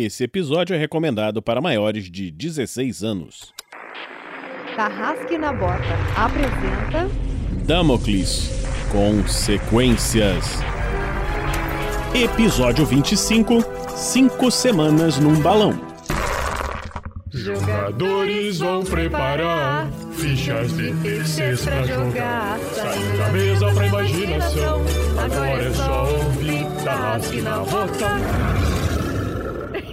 Esse episódio é recomendado para maiores de 16 anos. Tarrasque na Bota apresenta Damocles Consequências. Episódio 25 Cinco Semanas num Balão. Jogadores vão preparar fichas de terceiros pra jogar. Saindo da mesa pra imaginação. Agora é só ouvir Tarrasque na Bota.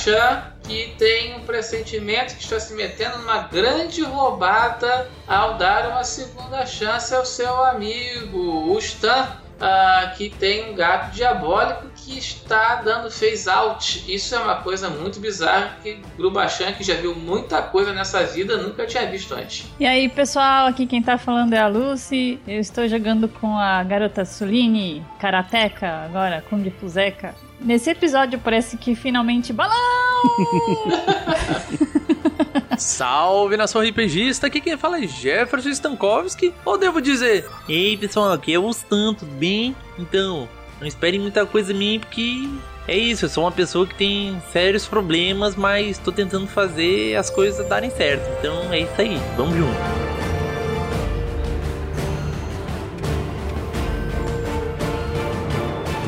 Grubachan, que tem um pressentimento que está se metendo numa grande roubada ao dar uma segunda chance ao seu amigo, o Stan, ah, que tem um gato diabólico que está dando phase out. Isso é uma coisa muito bizarra que Grubachan, que já viu muita coisa nessa vida, nunca tinha visto antes. E aí, pessoal, aqui quem tá falando é a Lucy. Eu estou jogando com a garota Suline, Karateka, agora, Kung Fuzeca. Nesse episódio parece que finalmente balão! Salve nação RPGista, aqui quem fala é Jefferson Stankowski, ou devo dizer, ei pessoal, aqui é o Stan, tudo bem? Então, não esperem muita coisa de mim, porque é isso, eu sou uma pessoa que tem sérios problemas, mas tô tentando fazer as coisas darem certo, então é isso aí, vamos junto.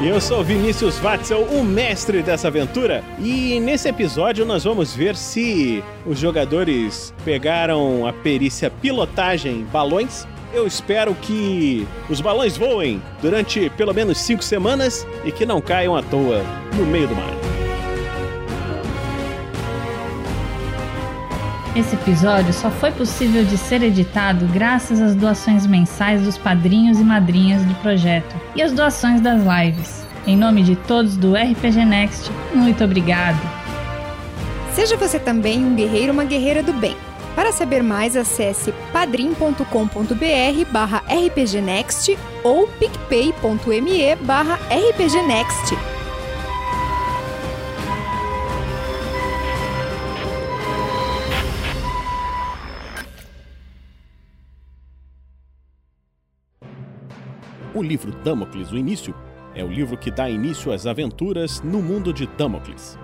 E eu sou Vinícius Watzel, o mestre dessa aventura. E nesse episódio nós vamos ver se os jogadores pegaram a perícia pilotagem balões. Eu espero que os balões voem durante pelo menos cinco semanas e que não caiam à toa no meio do mar. Esse episódio só foi possível de ser editado graças às doações mensais dos padrinhos e madrinhas do projeto e às doações das lives. Em nome de todos do RPG Next, muito obrigado. Seja você também um guerreiro ou uma guerreira do bem. Para saber mais, acesse padrim.com.br barra rpgnext ou picpay.me barra rpgnext. O livro Damocles, o início, é o livro que dá início às aventuras no mundo de Damocles.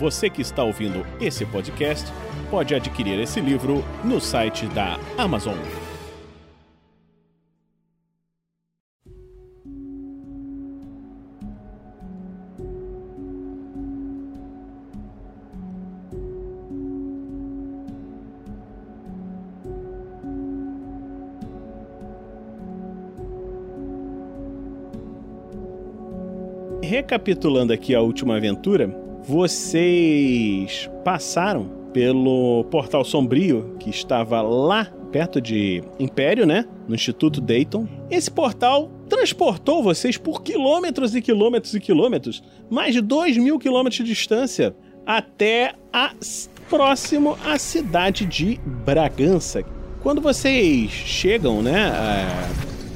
Você que está ouvindo esse podcast pode adquirir esse livro no site da Amazon. Recapitulando aqui a última aventura, vocês passaram pelo Portal Sombrio, que estava lá perto de Império, né? No Instituto Dayton. Esse portal transportou vocês por quilômetros e quilômetros e quilômetros, mais de 2 mil quilômetros de distância, até a próximo à cidade de Bragança. Quando vocês chegam, né, a,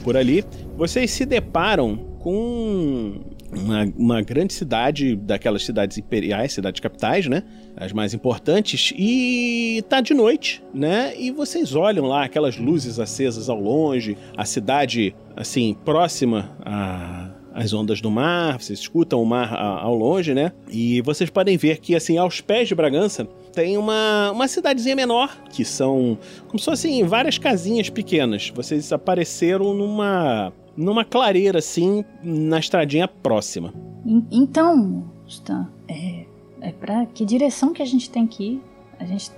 por ali, vocês se deparam com uma, uma, grande cidade, daquelas cidades imperiais, cidades capitais, né? As mais importantes, e tá de noite, né? E vocês olham lá aquelas luzes acesas ao longe, a cidade, assim, próxima a as ondas do mar, vocês escutam o mar ao longe, né? E vocês podem ver que, assim, aos pés de Bragança, tem uma, uma cidadezinha menor, que são como se fossem várias casinhas pequenas. Vocês apareceram numa numa clareira, assim, na estradinha próxima. Então, Stan, é, é pra que direção que a gente tem que ir? A gente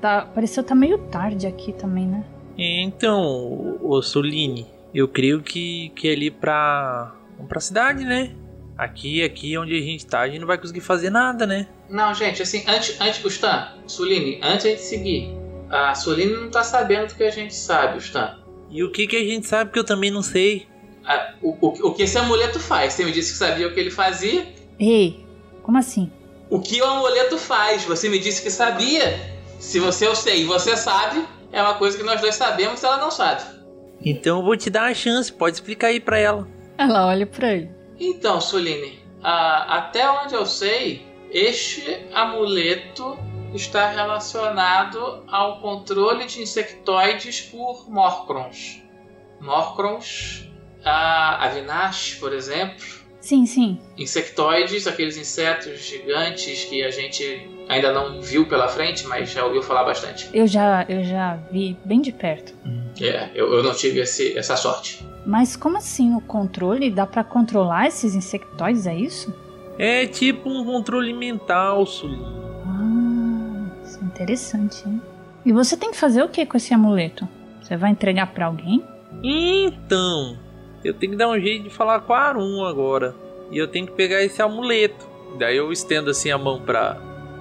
tá, pareceu tá meio tarde aqui também, né? Então, ô Soline, eu creio que, que é ali pra. Vamos pra cidade, né? Aqui, aqui onde a gente tá, a gente não vai conseguir fazer nada, né? Não, gente, assim, antes, antes Stan, Suline, antes de a gente seguir, a Suline não tá sabendo do que a gente sabe, Stan. E o que que a gente sabe que eu também não sei? Ah, o, o, o que esse amuleto faz? Você me disse que sabia o que ele fazia. Ei, como assim? O que o amuleto faz? Você me disse que sabia. Se você eu sei e você sabe, é uma coisa que nós dois sabemos e ela não sabe. Então eu vou te dar uma chance, pode explicar aí pra ela. Ela olha pra ele. Então, Soline, ah, até onde eu sei, este amuleto está relacionado ao controle de insectoides por Morcrons. Morcrons, a Avinash, por exemplo, Sim, sim. insectoides, aqueles insetos gigantes que a gente ainda não viu pela frente, mas já ouviu falar bastante. Eu já, eu já vi bem de perto. É, eu, eu não tive esse- essa sorte. Mas como assim o controle? Dá pra controlar esses insectoides, é isso? É tipo um controle mental, Soline. Ah, isso é interessante, hein? E você tem que fazer o que com esse amuleto? Você vai entregar pra alguém? Então, eu tenho que dar um jeito de falar com a Arum agora. E eu tenho que pegar esse amuleto. Daí eu estendo assim a mão pra,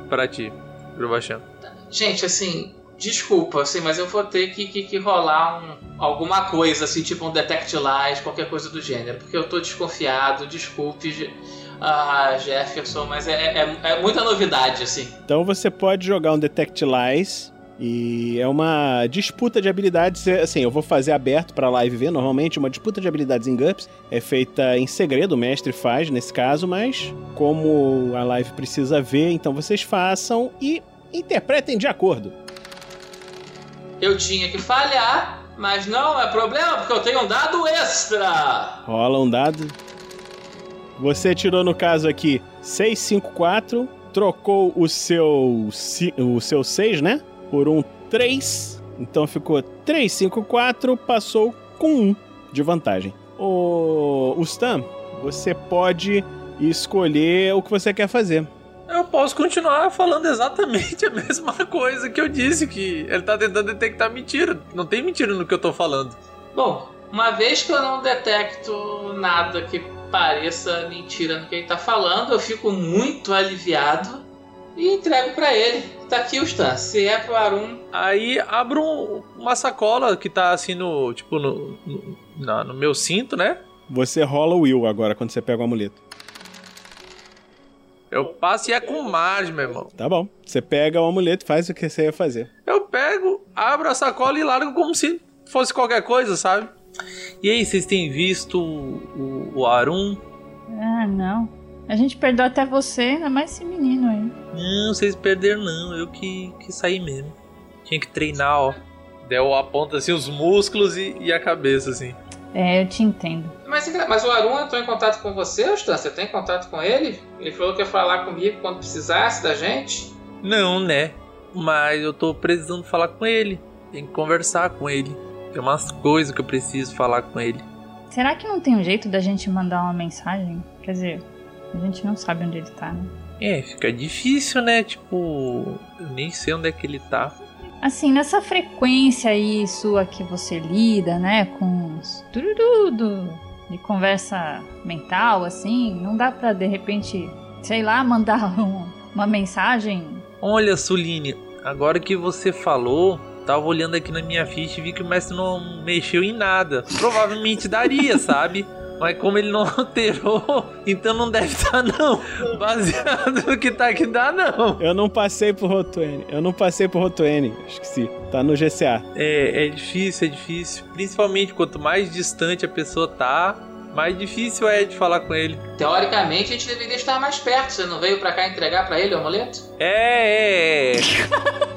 pra ti, Grubachan. Gente, assim, desculpa, assim, mas eu vou ter que, que, que rolar um, alguma coisa, assim, tipo um Detect Lies, qualquer coisa do gênero, porque eu tô desconfiado, desculpe, ah, Jefferson, mas é, é, é muita novidade, assim. Então você pode jogar um Detect Lies e é uma disputa de habilidades. é, Assim, eu vou fazer aberto pra live ver. Normalmente, uma disputa de habilidades em GURPS é feita em segredo, o mestre faz nesse caso, mas como a live precisa ver, então vocês façam e interpretem de acordo. Eu tinha que falhar, mas não é problema, porque eu tenho um dado extra! Rola um dado. Você tirou no caso aqui 654, trocou o seu o seu 6, né? Por um 3. Então ficou 354, passou com 1 de vantagem. O, o Stan, você pode escolher o que você quer fazer. Eu posso continuar falando exatamente a mesma coisa que eu disse, que ele tá tentando detectar mentira. Não tem mentira no que eu tô falando. Bom, uma vez que eu não detecto nada que pareça mentira no que ele tá falando, eu fico muito aliviado e entrego pra ele. Tá aqui o Stan. Se é pro Arum, Aí abro um- uma sacola que tá assim no. Tipo, no, no, na- no meu cinto, né? Você rola o Will agora quando você pega o amuleto. Eu passo e é com margem, meu irmão. Tá bom. Você pega o amuleto e faz o que você ia fazer. Eu pego, abro a sacola e largo como se fosse qualquer coisa, sabe? E aí, vocês têm visto o, o Arum? Ah, não. A gente perdeu até você, ainda mais esse menino aí. Não, vocês perderam não, eu que, que saí mesmo. Tinha que treinar, ó. Deu aponta assim os músculos e, e a cabeça, assim. É, eu te entendo. Mas, mas o Arum entrou em contato com você, Stan? Você tem contato com ele? Ele falou que ia falar comigo quando precisasse da gente. Não, né? Mas eu tô precisando falar com ele. Tem que conversar com ele. Tem umas coisas que eu preciso falar com ele. Será que não tem um jeito da gente mandar uma mensagem? Quer dizer, a gente não sabe onde ele tá, né? É, fica difícil, né? Tipo, eu nem sei onde é que ele tá. Assim, nessa frequência aí sua que você lida, né, com os tururudo de conversa mental, assim, não dá pra de repente, sei lá, mandar um- uma mensagem? Olha, Suline, agora que você falou, tava olhando aqui na minha ficha e vi que o mestre não mexeu em nada. Provavelmente daria, sabe? Mas como ele não alterou, então não deve estar não. Baseado no que tá aqui, dá não. Eu não passei por Rotuene. Eu não passei por Rotuene. Esqueci. Tá no GCA. É, é difícil, é difícil. Principalmente quanto mais distante a pessoa tá, mais difícil é de falar com ele. Teoricamente, a gente deveria estar mais perto. Você não veio pra cá entregar pra ele o amuleto? É, é, é.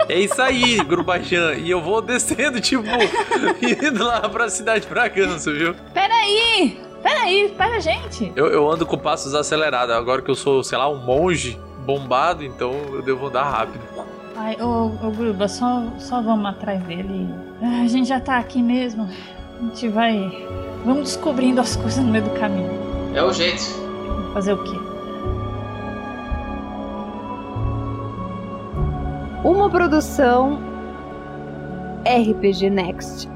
É isso aí, Grubachan. E eu vou descendo, tipo, indo lá pra cidade de Bragança, viu? Peraí! Peraí, espera a gente! Eu, eu ando com passos acelerados. Agora que eu sou, sei lá, um monge bombado, então eu devo andar rápido. Ai, ô, ô Gruba, só, só vamos atrás dele. A gente já tá aqui mesmo. A gente vai. Vamos descobrindo as coisas no meio do caminho. É o jeito. Fazer o quê? O Uma produção RPG Next.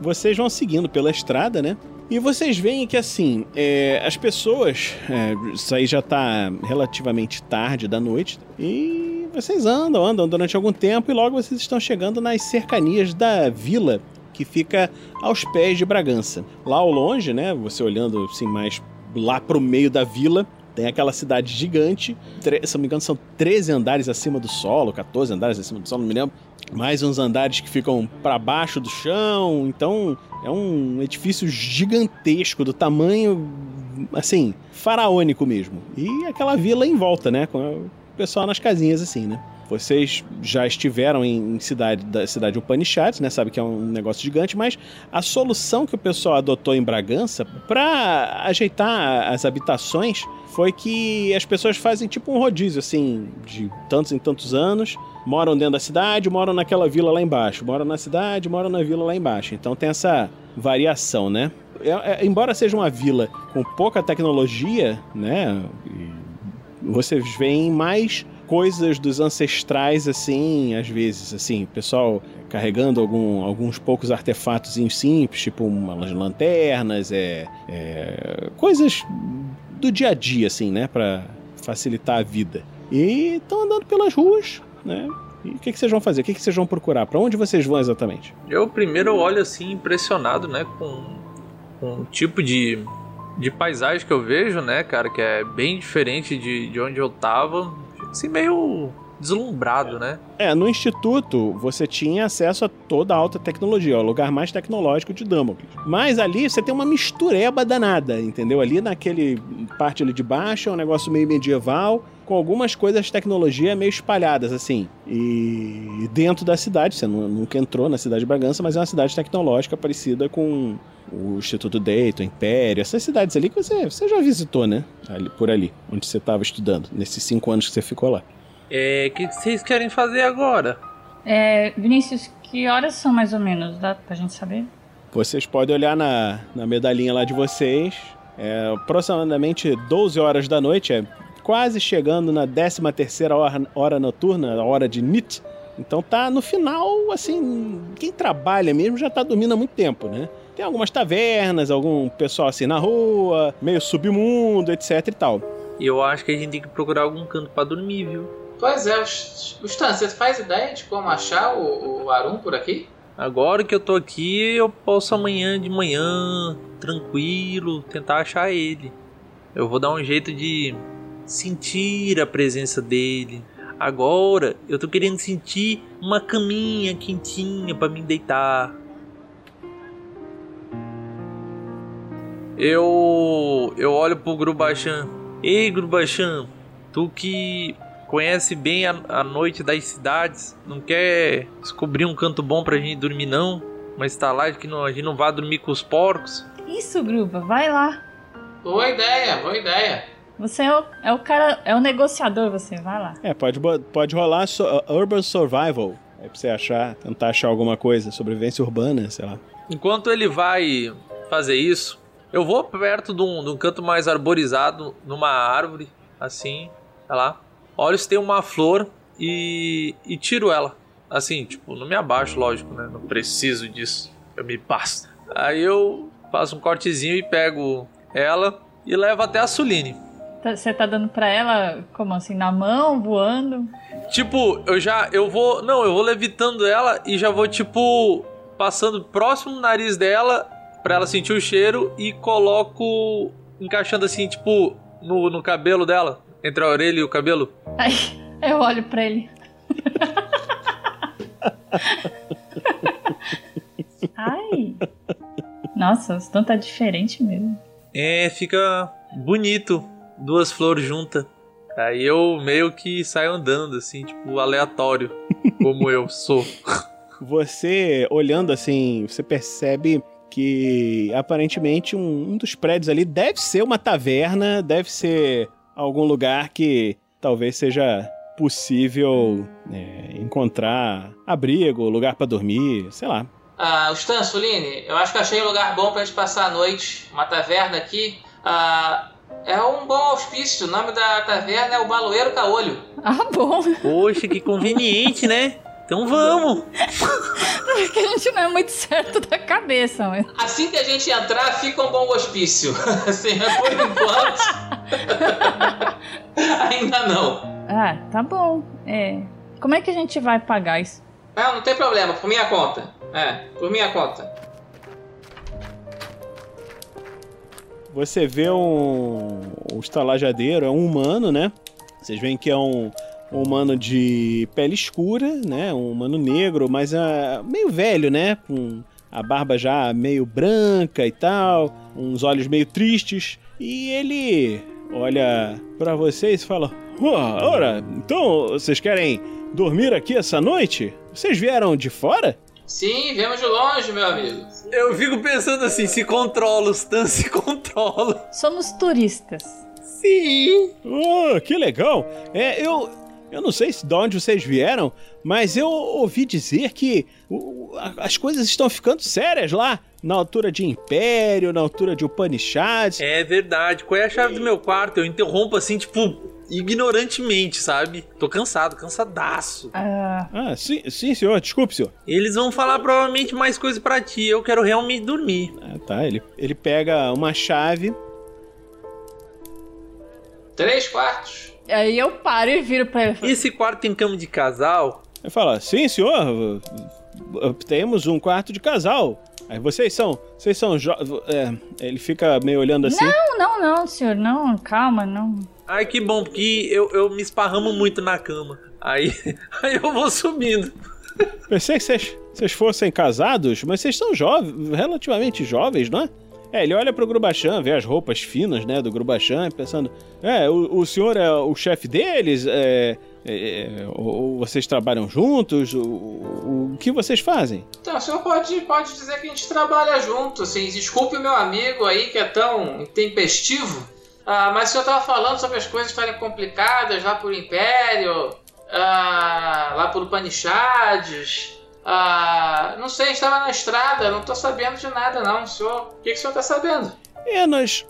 Vocês vão seguindo pela estrada, né? E vocês veem que, assim, é, as pessoas. é, isso aí já tá relativamente tarde da noite. E vocês andam, andam durante algum tempo e logo vocês estão chegando nas cercanias da vila que fica aos pés de Bragança. Lá ao longe, né? Você olhando assim mais lá pro meio da vila, tem aquela cidade gigante. Se não me engano, são 13 andares acima do solo, 14 andares acima do solo, não me lembro. Mais uns andares que ficam para baixo do chão. Então, é um edifício gigantesco, do tamanho, assim, faraônico mesmo. E aquela vila em volta, né? Com o pessoal nas casinhas, assim, né? Vocês já estiveram em cidade da cidade Upanishads, né? Sabe que é um negócio gigante, mas a solução que o pessoal adotou em Bragança para ajeitar as habitações foi que as pessoas fazem tipo um rodízio, assim, de tantos em tantos anos, moram dentro da cidade, moram naquela vila lá embaixo, moram na cidade, moram na vila lá embaixo. Então tem essa variação, né? É- é- embora seja uma vila com pouca tecnologia, né? vocês veem mais coisas dos ancestrais, assim, às vezes, assim, pessoal carregando algum- alguns poucos artefatos simples, tipo umas lanternas, é, é, coisas do dia a dia, assim, né, Pra facilitar a vida. E estão andando pelas ruas, né? E o que, que vocês vão fazer? O que, que vocês vão procurar? Pra onde vocês vão exatamente? Eu primeiro olho assim, impressionado, né, com, com o tipo de, de paisagem que eu vejo, né, cara, que é bem diferente de, de onde eu tava. Assim, meio deslumbrado, né? É, no instituto você tinha acesso a toda a alta tecnologia, o lugar mais tecnológico de Damocles. Mas ali você tem uma mistureba danada, entendeu? Ali naquele parte ali de baixo é um negócio meio medieval, com algumas coisas de tecnologia meio espalhadas, assim. E dentro da cidade, você nu- nunca entrou na cidade de Bragança, mas é uma cidade tecnológica parecida com o Instituto Dayton, Império, essas cidades ali que você, você já visitou, né? Ali, por ali, onde você estava estudando, nesses cinco anos que você ficou lá. É, o que que vocês querem fazer agora? É, Vinícius, que horas são mais ou menos? Dá pra gente saber? Vocês podem olhar na, na medalhinha lá de vocês. É aproximadamente 12 horas da noite, é quase chegando na 13 terceira hora, hora noturna, a hora de NIT. Então tá no final, assim, quem trabalha mesmo já tá dormindo há muito tempo, né? Tem algumas tavernas, algum pessoal assim na rua, meio submundo, etc e tal. E eu acho que a gente tem que procurar algum canto pra dormir, viu? Pois é, o Stan, você faz ideia de como achar o, o Arum por aqui? Agora que eu tô aqui, eu posso amanhã de manhã, tranquilo, tentar achar ele. Eu vou dar um jeito de sentir a presença dele. Agora eu tô querendo sentir uma caminha quentinha pra me deitar. Eu eu olho pro Grubachan. Ei, Grubachan, tu que conhece bem a, a noite das cidades, não quer descobrir um canto bom pra gente dormir não? Uma estalagem que não, a gente não vá dormir com os porcos? Isso, Gruba, vai lá. Boa ideia, boa ideia. Você é o, é o cara, é o negociador, você, vai lá. É, pode, pode rolar so- uh, Urban Survival. É pra você achar, tentar achar alguma coisa, sobrevivência urbana, sei lá. Enquanto ele vai fazer isso, eu vou perto de um, de um canto mais arborizado, numa árvore, assim, tá lá. Olho se tem uma flor e, e tiro ela. Assim, tipo, não me abaixo, lógico, né? Não preciso disso. Eu me passo. Aí eu faço um cortezinho e pego ela e levo até a Suline. Tá- Você tá dando pra ela, como assim, na mão, voando? Tipo, eu já. Eu vou. Não, eu vou levitando ela e já vou, tipo, passando próximo do nariz dela pra ela sentir o cheiro e coloco. encaixando assim, tipo, no, no cabelo dela. Entre a orelha e o cabelo. Aí eu olho pra ele. Ai! Nossa, o Stan tá diferente mesmo. É, fica bonito. Duas flores juntas. Aí eu meio que saio andando, assim, tipo, aleatório. Como eu sou. Você, olhando assim, você percebe que aparentemente um, um dos prédios ali deve ser uma taverna, deve ser algum lugar que talvez seja possível é, encontrar abrigo, lugar pra dormir, sei lá. Ah, Stan, Suline, eu acho que achei um lugar bom pra gente passar a noite. Uma taverna aqui. Ah, é um bom auspício. O nome da taverna é o Baloeiro Caolho. Ah, bom. Poxa, que conveniente, né? Então vamos. É que a gente não é muito certo da cabeça, mas. Assim que a gente entrar, fica um bom hospício. assim, mas por enquanto. Ainda não. Ah, tá bom. É. Como é que a gente vai pagar isso? Não, não tem problema, por minha conta. É, por minha conta. Você vê um, um estalajadeiro, é um humano, né? Vocês veem que é um, um humano de pele escura, né? Um humano negro, mas é meio velho, né? Com a barba já meio branca e tal, uns olhos meio tristes. E ele olha pra vocês e fala: "Ó, ora, então vocês querem dormir aqui essa noite? Vocês vieram de fora?" Sim, viemos de longe, meu amigo. Eu fico pensando assim, se controla, os Stan se controla. Somos turistas. Sim. Oh, que legal! É, eu. Eu não sei se de onde vocês vieram, mas eu ouvi dizer que as coisas estão ficando sérias lá, na altura de Império, na altura de Upanishads. É verdade. Qual é a chave do meu quarto? Eu interrompo assim, tipo, ignorantemente, sabe? Tô cansado, cansadaço. Ah, Ah, sim, sim, senhor, desculpe, senhor. Eles vão falar provavelmente mais coisas pra ti. Eu quero realmente dormir. Ah, tá, ele, ele pega uma chave. Três quartos. aí eu paro e viro pra ele. Esse quarto tem cama de casal? Ele fala: Sim, senhor, temos um quarto de casal. Aí vocês são. Vocês são é, Ele fica meio olhando assim. Não, não, não, senhor, não, calma, não. Ai, que bom, porque eu, eu me esparramo muito na cama. Aí, aí eu vou subindo. Pensei que vocês, vocês fossem casados, mas vocês são jovens, relativamente jovens, não é? É, ele olha pro Grubachan, vê as roupas finas, né, do Grubachan, pensando, é, o, o senhor é o chefe deles, é, é, é, ou, vocês trabalham juntos, o, o, o que vocês fazem? Então, o senhor pode, pode dizer que a gente trabalha junto, assim. Desculpe o meu amigo aí que é tão intempestivo, ah, mas o senhor estava falando sobre as coisas estarem complicadas lá por Império, ah, lá por Upanishads. Ah, não sei, estava na estrada, não tô sabendo de nada não, senhor. O que, que o senhor tá sabendo? É, nós,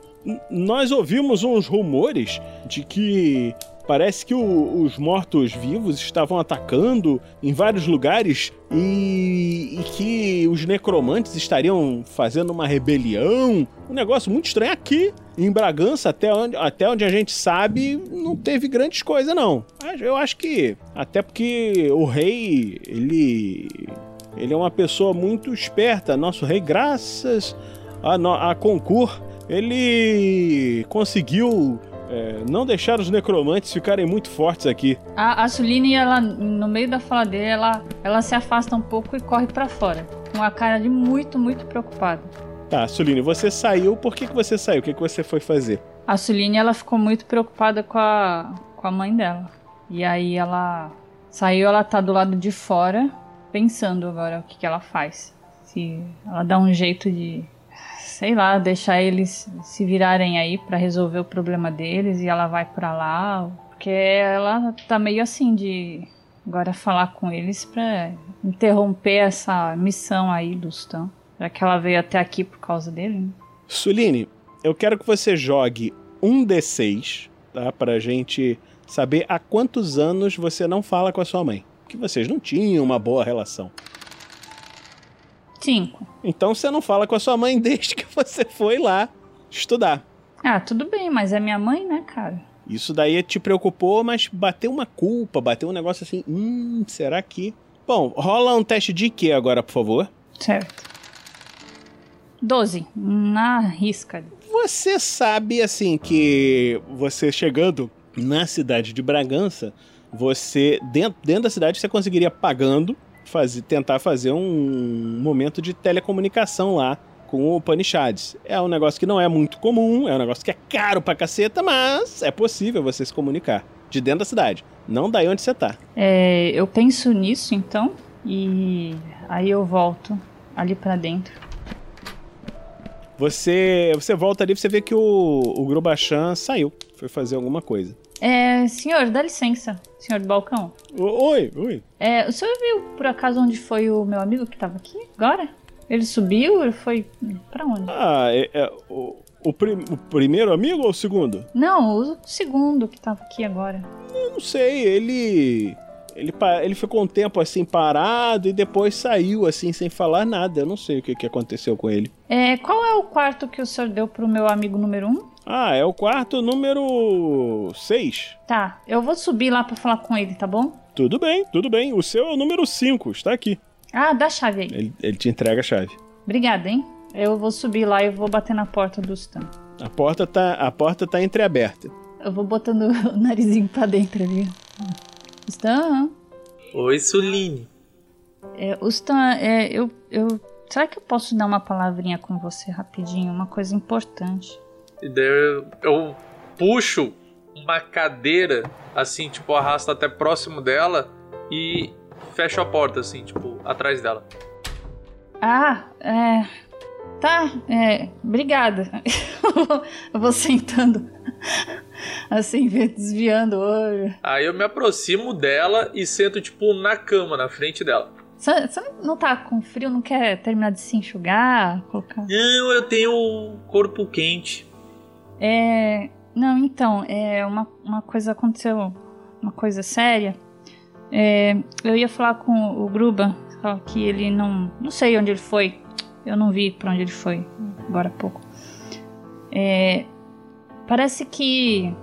nós ouvimos uns rumores de que parece que o- os mortos-vivos estavam atacando em vários lugares e, e que os necromantes estariam fazendo uma rebelião. Um negócio muito estranho aqui. Em Bragança, até onde, até onde a gente sabe, não teve grandes coisas, não. Eu acho que. Até porque o rei, ele. Ele é uma pessoa muito esperta. Nosso rei, graças a, a concur, ele conseguiu é, não deixar os necromantes ficarem muito fortes aqui. A, a Suline, ela, no meio da fala dele, ela, ela se afasta um pouco e corre pra fora. Com a cara de muito, muito preocupada. Tá, Suline, você saiu. Por que, que você saiu? O que, que você foi fazer? A Suline, ela ficou muito preocupada com a, com a mãe dela. E aí ela saiu, ela tá do lado de fora, pensando agora o que, que ela faz. Se ela dá um jeito de, sei lá, deixar eles se virarem aí pra resolver o problema deles e ela vai pra lá. Porque ela tá meio assim de agora falar com eles pra interromper essa missão aí do Stan. Já que ela veio até aqui por causa dele, né? Suline, eu quero que você jogue um D6, tá? Pra gente saber há quantos anos você não fala com a sua mãe. Que vocês não tinham uma boa relação. Cinco. Então você não fala com a sua mãe desde que você foi lá estudar. Ah, tudo bem, mas é minha mãe, né, cara? Isso daí te preocupou, mas bateu uma culpa, bateu um negócio assim, hum, será que... Bom, rola um teste de quê agora, por favor? Certo. Doze. Na risca. Você sabe, assim, que você chegando na cidade de Bragança, você, dentro, dentro da cidade, você conseguiria pagando, fazer, tentar fazer um momento de telecomunicação lá com o Upanishads. É um negócio que não é muito comum, é um negócio que é caro pra caceta, mas é possível você se comunicar de dentro da cidade, não daí onde você tá. É, eu penso nisso, então, e aí eu volto ali pra dentro. Você, você volta ali, você vê que o, o Grubachan saiu, foi fazer alguma coisa. É, senhor, dá licença. senhor do balcão. Oi, oi. É, o senhor viu por acaso onde foi o meu amigo que tava aqui agora? Ele subiu? Ele foi. Pra onde? Ah, é, é o, o, prim- o primeiro amigo ou o segundo? Não, o segundo que tava aqui agora. Eu não sei, ele. Ele, ele ficou um tempo assim parado e depois saiu assim sem falar nada. Eu não sei o que, que aconteceu com ele. É, qual é o quarto que o senhor deu pro meu amigo número um? Ah, é o quarto número 6. Tá, eu vou subir lá pra falar com ele, tá bom? Tudo bem, tudo bem. O seu é o número 5, está aqui. Ah, dá a chave aí. Ele, ele te entrega a chave. Obrigada, hein? Eu vou subir lá e vou bater na porta do Stan. A porta tá, a porta tá entreaberta. Eu vou botando o narizinho pra dentro ali. Stan? Oi, Suline. É, o Stan, é, eu, eu. Será que eu posso dar uma palavrinha com você rapidinho? Uma coisa importante. E daí eu, eu puxo uma cadeira, assim, tipo, arrasto até próximo dela e fecho a porta, assim, tipo, atrás dela. Ah, é. Tá, é. Obrigada. eu vou sentando. Assim, desviando o olho. Aí eu me aproximo dela e sento, tipo, na cama, na frente dela. Você você não tá com frio? Não quer terminar de se enxugar? Colocar. Não, eu tenho o corpo quente. É. Não, então, é uma, uma coisa aconteceu, uma coisa séria. É, eu ia falar com o Gruba, só que ele não. Não sei onde ele foi. Eu não vi pra onde ele foi agora há pouco. É, parece que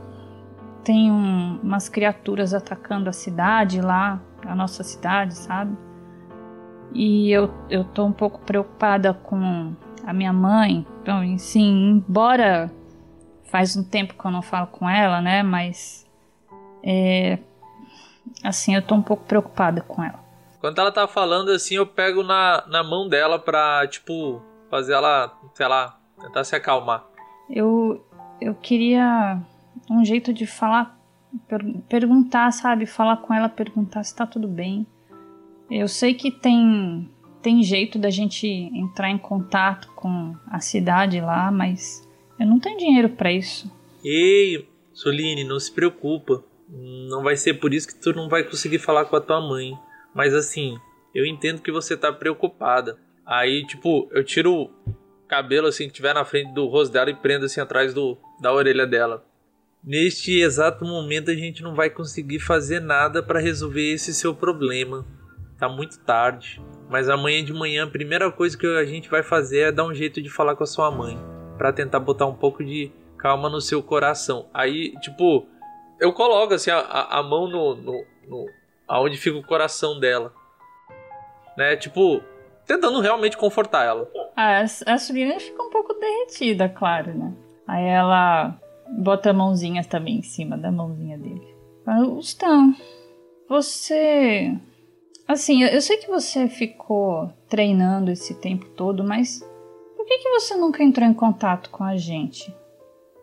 tem um- umas criaturas atacando a cidade lá, a nossa cidade, sabe? E eu, eu tô um pouco preocupada com a minha mãe. Então, sim, embora faz um tempo que eu não falo com ela, né? Mas é, assim, eu tô um pouco preocupada com ela. Quando ela tá falando assim, eu pego na, na mão dela pra, tipo, fazer ela, sei lá, tentar se acalmar. Eu eu queria um jeito de falar, per- perguntar, sabe? Falar com ela, perguntar se tá tudo bem. Eu sei que tem tem jeito da gente entrar em contato com a cidade lá, mas eu não tenho dinheiro pra isso. Ei, Soline, não se preocupa. Não vai ser por isso que tu não vai conseguir falar com a tua mãe. Mas assim, eu entendo que você tá preocupada. Aí, tipo, eu tiro o cabelo assim que tiver na frente do rosto dela e prendo assim atrás do, da orelha dela. Neste exato momento a gente não vai conseguir fazer nada para resolver esse seu problema. Tá muito tarde. Mas amanhã de manhã a primeira coisa que a gente vai fazer é dar um jeito de falar com a sua mãe, Pra tentar botar um pouco de calma no seu coração. Aí, tipo, eu coloco assim a, a, mão no, no, no aonde fica o coração dela, né? Tipo, tentando realmente confortar ela. A, a Sulina fica um pouco derretida, claro, né? Aí ela bota a mãozinha também em cima da mãozinha dele. Fala, você. Assim, eu sei que você ficou treinando esse tempo todo, mas por que, que você nunca entrou em contato com a gente?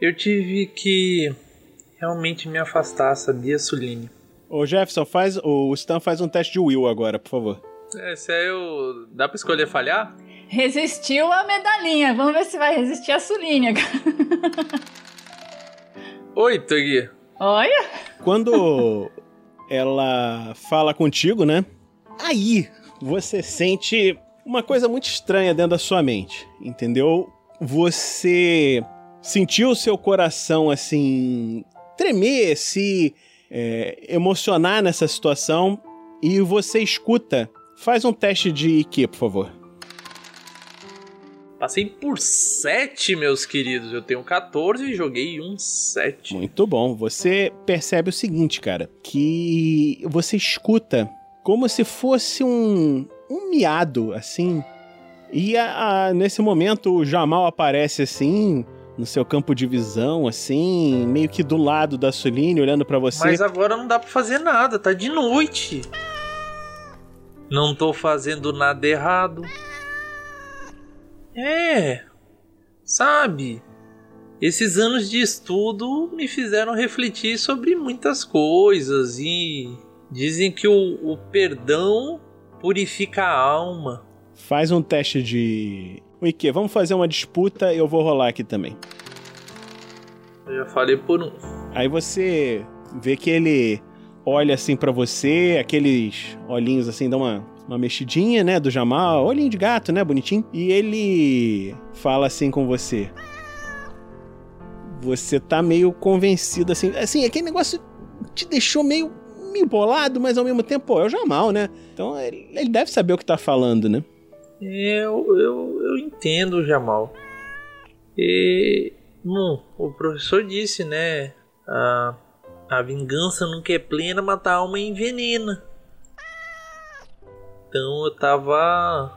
Eu tive que realmente me afastar, sabia, Suline? Ô Jefferson, faz, o Stan faz um teste de Will agora, por favor. É, se é eu. Dá pra escolher falhar? Resistiu a medalhinha. Vamos ver se vai resistir a Suline. Oi, Tugui. Olha! Quando ela fala contigo, né? Aí você sente uma coisa muito estranha dentro da sua mente, entendeu? Você sentiu o seu coração assim tremer, se é, emocionar nessa situação e você escuta. Faz um teste de IQ, por favor. Passei por 7, meus queridos. Eu tenho 14 e joguei um 7. Muito bom. Você percebe o seguinte, cara, que você escuta como se fosse um, um miado, assim. E a- a- nesse momento o Jamal aparece assim, no seu campo de visão, assim, meio que do lado da Suline, olhando pra você. Mas agora não dá pra fazer nada, tá de noite. Não tô fazendo nada errado. É, sabe? Esses anos de estudo me fizeram refletir sobre muitas coisas e dizem que o, o perdão purifica a alma. Faz um teste de. O IQ, vamos fazer uma disputa, eu vou rolar aqui também. Eu já falei por um. Aí você vê que ele olha assim pra você, aqueles olhinhos assim, dá uma, uma mexidinha, né, do Jamal, olhinho de gato, né, bonitinho. E ele fala assim com você. Você tá meio convencido assim, assim, aquele negócio te deixou meio, meio bolado, mas ao mesmo tempo, pô, é o Jamal, né? Então ele, ele deve saber o que tá falando, né? Eu, eu, eu entendo, Jamal. E. Bom, o professor disse, né? A, a vingança nunca é plena, mas a alma envenena. Então eu tava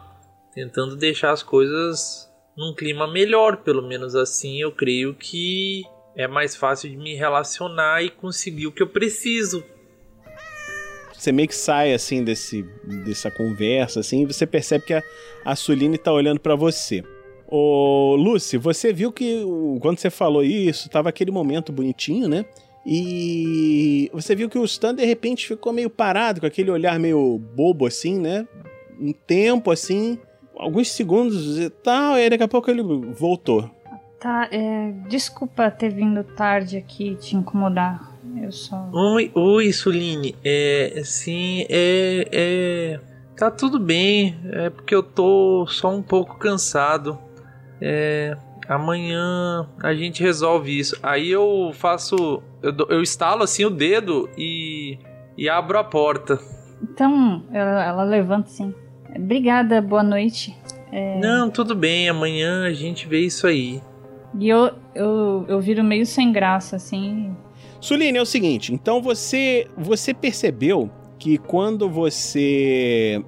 tentando deixar as coisas num clima melhor, pelo menos assim eu creio que é mais fácil de me relacionar e conseguir o que eu preciso. Você meio que sai assim desse, dessa conversa assim, e você percebe que a, a Suline tá olhando pra você. Ô, Lucy, você viu que quando você falou isso, tava aquele momento bonitinho, né? E você viu que o Stan de repente ficou meio parado, com aquele olhar meio bobo assim, né? Um tempo assim, alguns segundos e tal, e daqui a pouco ele voltou. Tá, é, desculpa ter vindo tarde aqui te incomodar. Eu só. Oi, oi, Suline. É, sim, é, é. Tá tudo bem. É porque eu tô só um pouco cansado. É. Amanhã a gente resolve isso. Aí eu faço. Eu, eu estalo assim o dedo e. E abro a porta. Então, ela, ela levanta assim. Obrigada, boa noite. Não, tudo bem. Amanhã a gente vê isso aí. E eu, eu, eu viro meio sem graça, assim. Suline, é o seguinte, então você você percebeu que quando você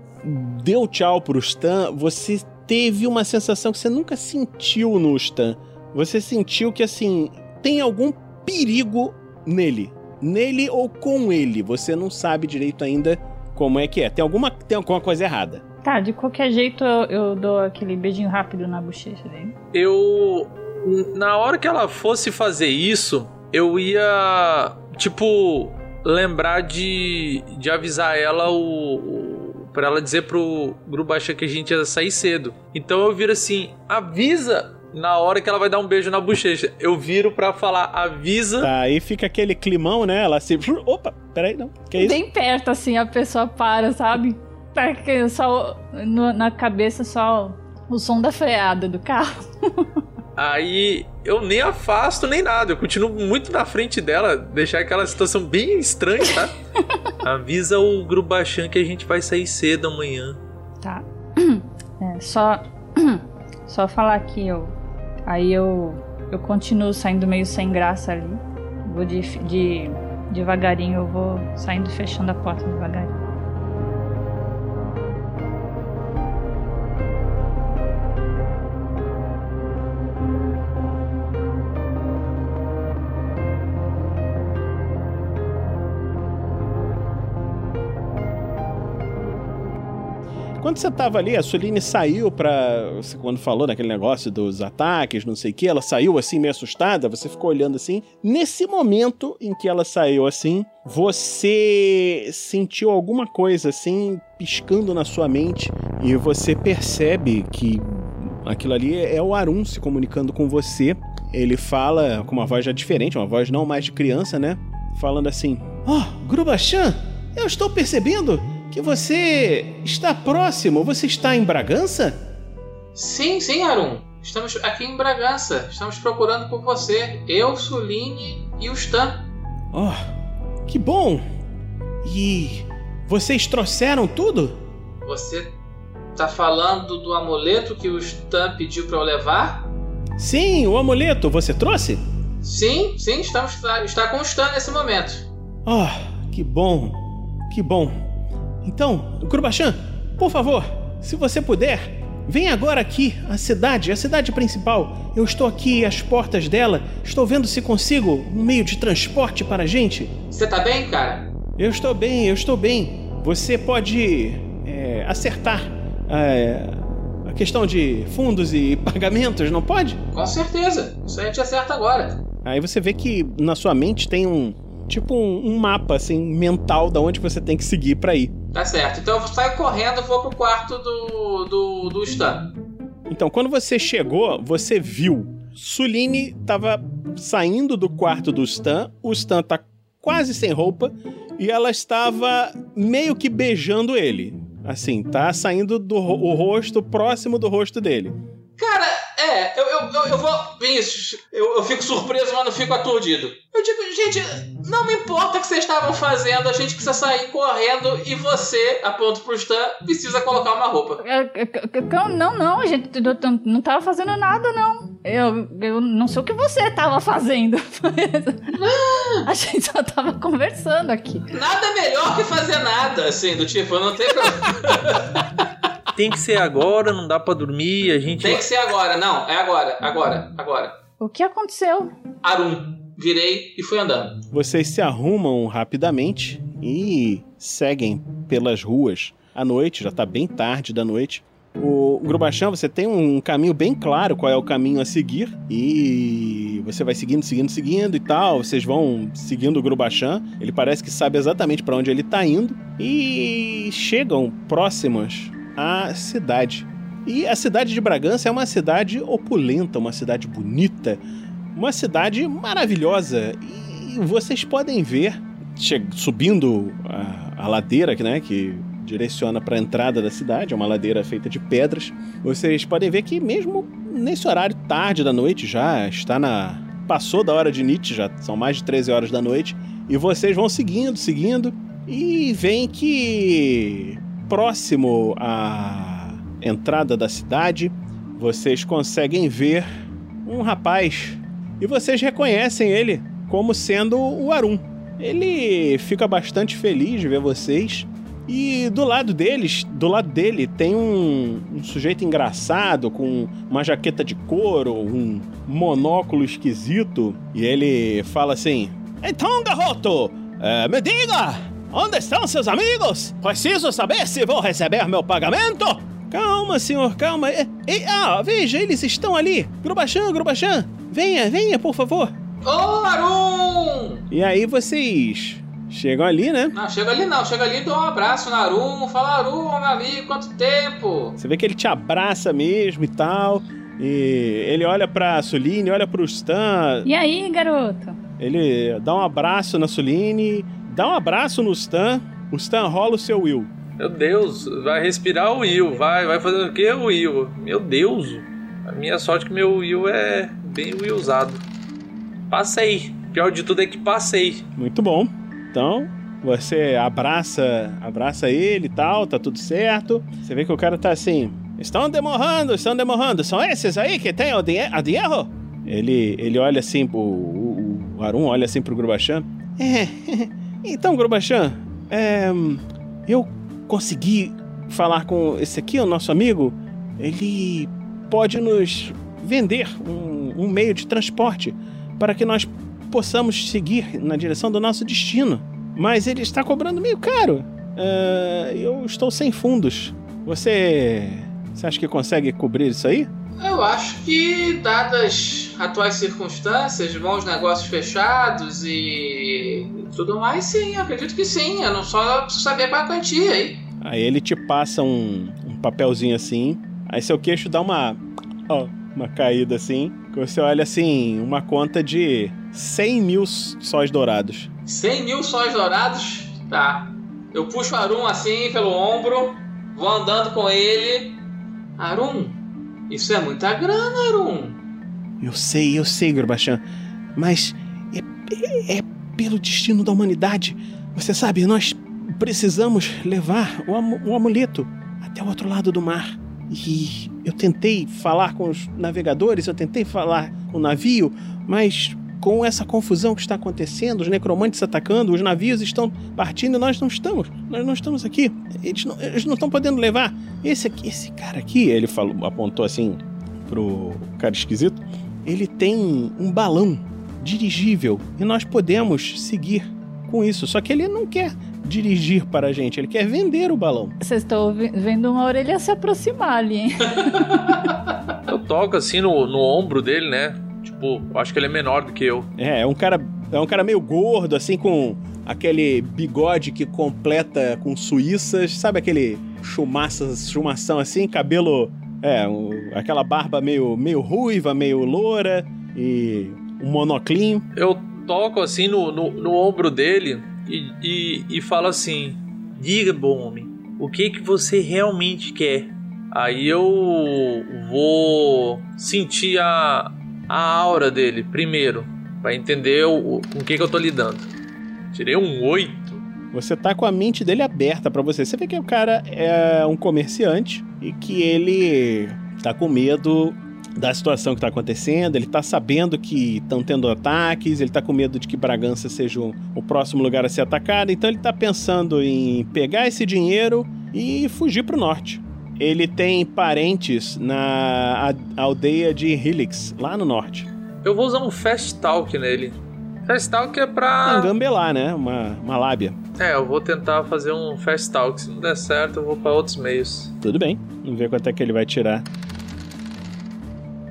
deu tchau pro Stan, você teve uma sensação que você nunca sentiu no Stan. Você sentiu que assim, tem algum perigo nele. Nele ou com ele. Você não sabe direito ainda como é que é. Tem alguma, tem alguma coisa errada. Tá, de qualquer jeito eu, eu dou aquele beijinho rápido na bochecha dele. Eu. Na hora que ela fosse fazer isso, eu ia. Tipo. Lembrar de. De avisar ela o. o pra ela dizer pro Grubacha que a gente ia sair cedo. Então eu viro assim: avisa na hora que ela vai dar um beijo na bochecha. Eu viro pra falar: avisa. Tá, aí fica aquele climão, né? Ela se. Opa, peraí, não. Que é isso? Bem perto, assim, a pessoa para, sabe? Tá que só no- na cabeça só o som da freada do carro. Aí eu nem afasto nem nada, eu continuo muito na frente dela, deixar aquela situação bem estranha, tá? Avisa o Grubachan que a gente vai sair cedo amanhã. Tá. É, só. Só falar aqui, eu. Aí eu. Eu continuo saindo meio sem graça ali. Vou de, de. Devagarinho, eu vou saindo fechando a porta devagarinho. Quando você tava ali, a Suline saiu pra. Você quando falou naquele negócio dos ataques, não sei o que, ela saiu assim meio assustada, você ficou olhando assim. Nesse momento em que ela saiu assim, você sentiu alguma coisa assim piscando na sua mente e você percebe que aquilo ali é o Arun se comunicando com você. Ele fala com uma voz já diferente, uma voz não mais de criança, né? Falando assim: oh, Grubachan, eu estou percebendo que você está próximo. Você está em Bragança? Sim, sim, Arun. Estamos aqui em Bragança. Estamos procurando por você. Eu, Suline e o Stan. Oh, que bom! E vocês trouxeram tudo? Você tá falando do amuleto que o Stan pediu para eu levar? Sim, o amuleto. Você trouxe? Sim, sim, estamos, está com o Stan nesse momento. Oh, que bom. Que bom. Então, Grubachan, por favor, se você puder, vem agora aqui à cidade, a cidade principal. Eu estou aqui às portas dela. Estou vendo se consigo um meio de transporte para a gente. Você tá bem, cara? Eu estou bem, eu estou bem. Você pode é, acertar é, a questão de fundos e pagamentos, não pode? Com certeza. Isso a gente acerta agora. Aí você vê que na sua mente tem um tipo um, um mapa assim mental da onde você tem que seguir para ir. Tá certo. Então eu saio correndo e vou pro quarto do, do, do Stan. Então, quando você chegou, você viu. Suline tava saindo do quarto do Stan. O Stan tá quase sem roupa. e ela estava meio que beijando ele. Assim, tá saindo do o rosto próximo do rosto dele. Cara, é, eu, eu, eu, eu vou. Vinícius, eu, eu fico surpreso, mas não fico aturdido. Eu digo, gente, não me importa o que vocês estavam fazendo, a gente precisa sair correndo e você, aponto pro Stan, precisa colocar uma roupa. Eu- eu- eu- Não, não, gente, eu eu não tava fazendo nada, não. Eu, eu não sei o que você tava fazendo. A gente só tava conversando aqui. Nada melhor que fazer nada, assim, do tipo, não tem problema. Tem que ser agora, não dá pra dormir, a gente. Tem que ser agora, não, é agora, agora, agora. O que aconteceu? Arum, virei e fui andando. Vocês se arrumam rapidamente e seguem pelas ruas à noite, já tá bem tarde da noite. O Grubachan, você tem um caminho bem claro qual é o caminho a seguir e você vai seguindo, seguindo, seguindo e tal. Vocês vão seguindo o Grubachan, ele parece que sabe exatamente para onde ele tá indo e chegam próximos à cidade. E a cidade de Bragança é uma cidade opulenta, uma cidade bonita, uma cidade maravilhosa. E vocês podem ver, subindo a, a ladeira né, que direciona para a entrada da cidade, é uma ladeira feita de pedras. Vocês podem ver que mesmo nesse horário tarde da noite já está na passou da hora de Nietzsche, já são mais de 13 horas da noite, e vocês vão seguindo, seguindo e veem que próximo à entrada da cidade, vocês conseguem ver um rapaz e vocês reconhecem ele como sendo o Arum. Ele fica bastante feliz de ver vocês. E do lado deles, do lado dele, tem um, um sujeito engraçado com uma jaqueta de couro, um monóculo esquisito. E ele fala assim: Então, garoto, eh, me diga, onde estão seus amigos? Preciso saber se vou receber meu pagamento. Calma, senhor, calma. E, e- ah, veja, eles estão ali. Grubachan, Grubachan, venha, venha, por favor. Ô, Arum! E aí vocês chegam ali, né? Não, chega ali não, chega ali e dou um abraço no Arum, fala Arum, meu amigo, quanto tempo? Você vê que ele te abraça mesmo e tal. E ele olha pra Suline, olha pro Stan. E aí, garoto? Ele dá um abraço na Suline, dá um abraço no Stan. O Stan rola o seu Will. Meu Deus, vai respirar o Will, vai, vai fazer o que o Will? Meu Deus, a minha sorte é que meu Will é bem Willzado. Passei, pior de tudo é que passei. Muito bom. Então, você abraça, abraça ele e tal, tá tudo certo. Você vê que o cara tá assim: "Estão demorando, estão demorando. São esses aí que tem o dinhe- dinheiro?" Ele ele olha assim pro o, o Arum olha assim pro Grubachan. É. Então, Grubachan, é, eu consegui falar com esse aqui, o nosso amigo. Ele pode nos vender um, um meio de transporte para que nós possamos seguir na direção do nosso destino. Mas ele está cobrando meio caro. Ah, eu estou sem fundos. Você. Você acha que consegue cobrir isso aí? Eu acho que, dadas atuais circunstâncias, bons negócios fechados e tudo mais, sim, acredito que sim. Eu não só preciso saber qual é a quantia aí. Aí ele te passa um, um papelzinho assim. Aí seu queixo dá uma. Ó, uma caída assim. Que você olha assim, uma conta de 100 mil sóis dourados. 100 mil sóis dourados? Tá. Eu puxo o Arum assim pelo ombro, vou andando com ele. Arum, isso é muita grana, Arum. Eu sei, eu sei, Gorbachan. Mas é, é- é pelo destino da humanidade. Você sabe, nós precisamos levar o, amu- o amuleto até o outro lado do mar. E eu tentei falar com os navegadores, eu tentei falar com o navio, mas com essa confusão que está acontecendo, os necromantes atacando, os navios estão partindo e nós não estamos. Nós não estamos aqui. Eles não, eles não estão podendo levar. Esse aqui, esse cara aqui, ele falou, apontou assim pro cara esquisito, ele tem um balão dirigível e nós podemos seguir com isso. Só que ele não quer dirigir para a gente, ele quer vender o balão. Vocês estão vendo uma orelha se aproximar ali, hein? Eu toco assim no, no ombro dele, né? Tipo, eu acho que ele é menor do que eu. É, é um cara, é um cara meio gordo, assim, com aquele bigode que completa com suíças, sabe aquele chumaça, chumação assim, cabelo, é, um- aquela barba meio, meio ruiva, meio loura e um monoclinho. Eu toco assim no, no, no ombro dele e e, e falo assim: Diga, bom homem, o que que você realmente quer? Aí eu vou sentir a, a aura dele primeiro, para entender o, com o que que eu tô lidando. Tirei um 8. Você tá com a mente dele aberta pra você. Você vê que o cara é um comerciante e que ele tá com medo da situação que tá acontecendo, ele tá sabendo que estão tendo ataques, ele tá com medo de que Bragança seja o, o próximo lugar a ser atacado, então ele tá pensando em pegar esse dinheiro e fugir pro norte. Ele tem parentes na aldeia de Helix, lá no norte. Eu vou usar um Fast Talk nele. Fast Talk é pra. Engambelar, né? Uma, uma lábia. É, eu vou tentar fazer um Fast Talk. Se não der certo, eu vou pra outros meios. Tudo bem. Vamos ver quanto é que ele vai tirar.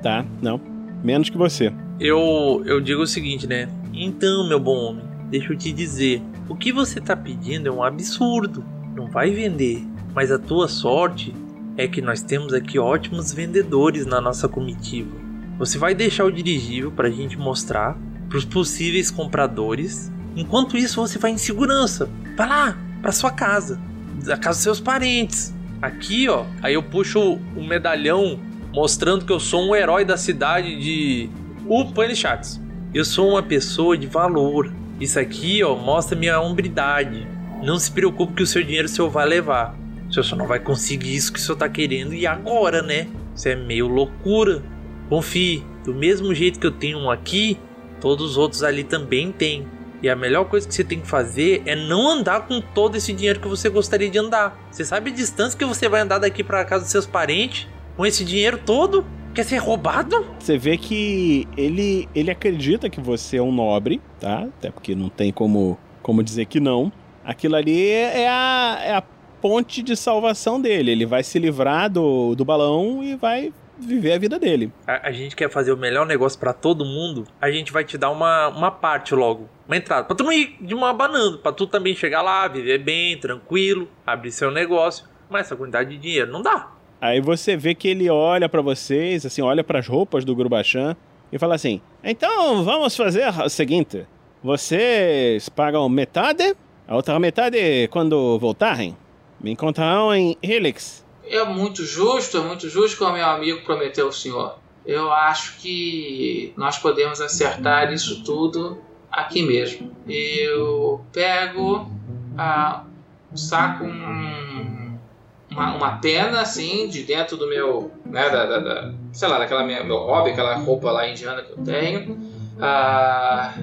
Tá, não. Menos que você. Eu, eu digo o seguinte, né? Então, meu bom homem, deixa eu te dizer. O que você tá pedindo é um absurdo. Não vai vender. Mas a tua sorte é que nós temos aqui ótimos vendedores na nossa comitiva. Você vai deixar o dirigível pra gente mostrar pros possíveis compradores. Enquanto isso, você vai em segurança. Vai lá, pra sua casa. Da casa dos seus parentes. Aqui, ó. Aí eu puxo o medalhão mostrando que eu sou um herói da cidade de Upanishads. Eu sou uma pessoa de valor. Isso aqui, ó, mostra minha hombridade. Não se preocupe que o seu dinheiro o senhor vai levar. Senhor só não vai conseguir isso que senhor tá querendo e agora, né? Isso é meio loucura. Confie, do mesmo jeito que eu tenho um aqui, todos os outros ali também têm. E a melhor coisa que você tem que fazer é não andar com todo esse dinheiro que você gostaria de andar. Você sabe a distância que você vai andar daqui para casa dos seus parentes com esse dinheiro todo? Quer ser roubado? Você vê que ele, ele acredita que você é um nobre, tá? Até porque não tem como, como dizer que não. Aquilo ali é a, é a ponte de salvação dele. Ele vai se livrar do, do balão e vai viver a vida dele. A, a gente quer fazer o melhor negócio para todo mundo. A gente vai te dar uma, uma parte logo. Uma entrada. Pra tu não ir de uma banana. Pra tu também chegar lá, viver bem, tranquilo, abrir seu negócio. Mas essa quantidade de dinheiro não dá. Aí você vê que ele olha pra vocês, assim, olha pras roupas do Grubachan e fala assim: Então vamos fazer o seguinte: vocês pagam metade, a outra metade quando voltarem. Encontrarão em Helix. É muito justo, é muito justo como meu amigo prometeu ao senhor. Eu acho que nós podemos acertar isso tudo aqui mesmo. Eu pego, ah, saco um, uma, uma pena assim de dentro do meu, né, da, da- da- sei lá, daquela minha, meu hobby, aquela roupa lá indiana que eu tenho. Ah,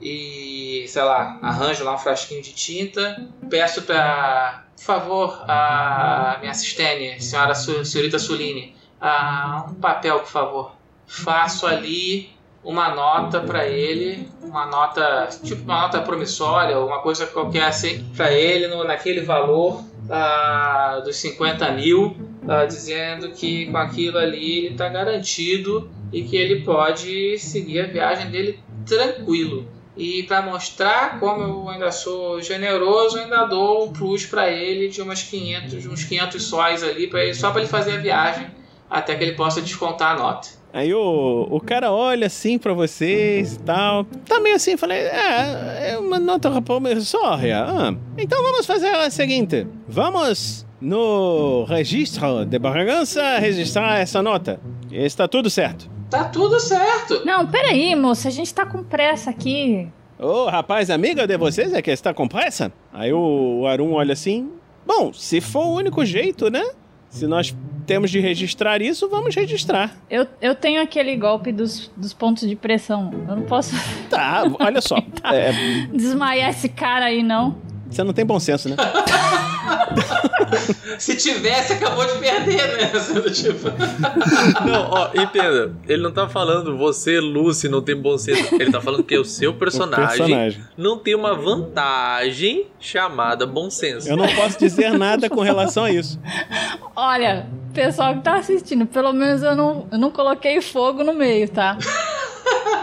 e, sei lá, arranjo lá um frasquinho de tinta. Peço pra, por favor, a minha assistente, senhora senhorita Suline, ah, um papel, por favor. Faço ali uma nota pra ele, uma nota, tipo uma nota promissória, uma coisa qualquer assim, pra ele no, naquele valor ah, dos 50 mil, ah, dizendo que com aquilo ali ele tá garantido e que ele pode seguir a viagem dele tranquilo. E para mostrar como eu ainda sou generoso, ainda dou um plus para ele de umas 500, uns 500 sóis ali para ele, só para ele fazer a viagem até que ele possa descontar a nota. Aí o, o cara olha assim pra vocês e tal. Tá meio assim, falei, é, é uma nota promissória. Ah, então vamos fazer o seguinte: vamos no registro de Bargança registrar essa nota. Está tudo certo. Tá tudo certo. Não, peraí, moça, a gente tá com pressa aqui. Ô, rapaz, amiga de vocês é que está com pressa? Aí o, o Arum olha assim. Bom, se for o único jeito, né? Se nós temos de registrar isso, vamos registrar. Eu, eu tenho aquele golpe dos, dos pontos de pressão. Eu não posso Tá, olha só. é, desmaiar esse cara aí, não. você não tem bom senso, né? Se tivesse, acabou de perder, né? tipo, Não, ó, entenda. Ele não tá falando você, Lucy, não tem bom senso. Ele tá falando que o seu personagem, personagem. não tem uma vantagem chamada bom senso. Eu não posso dizer nada com relação a isso. Olha, pessoal que tá assistindo, pelo menos eu não, eu não coloquei fogo no meio, tá?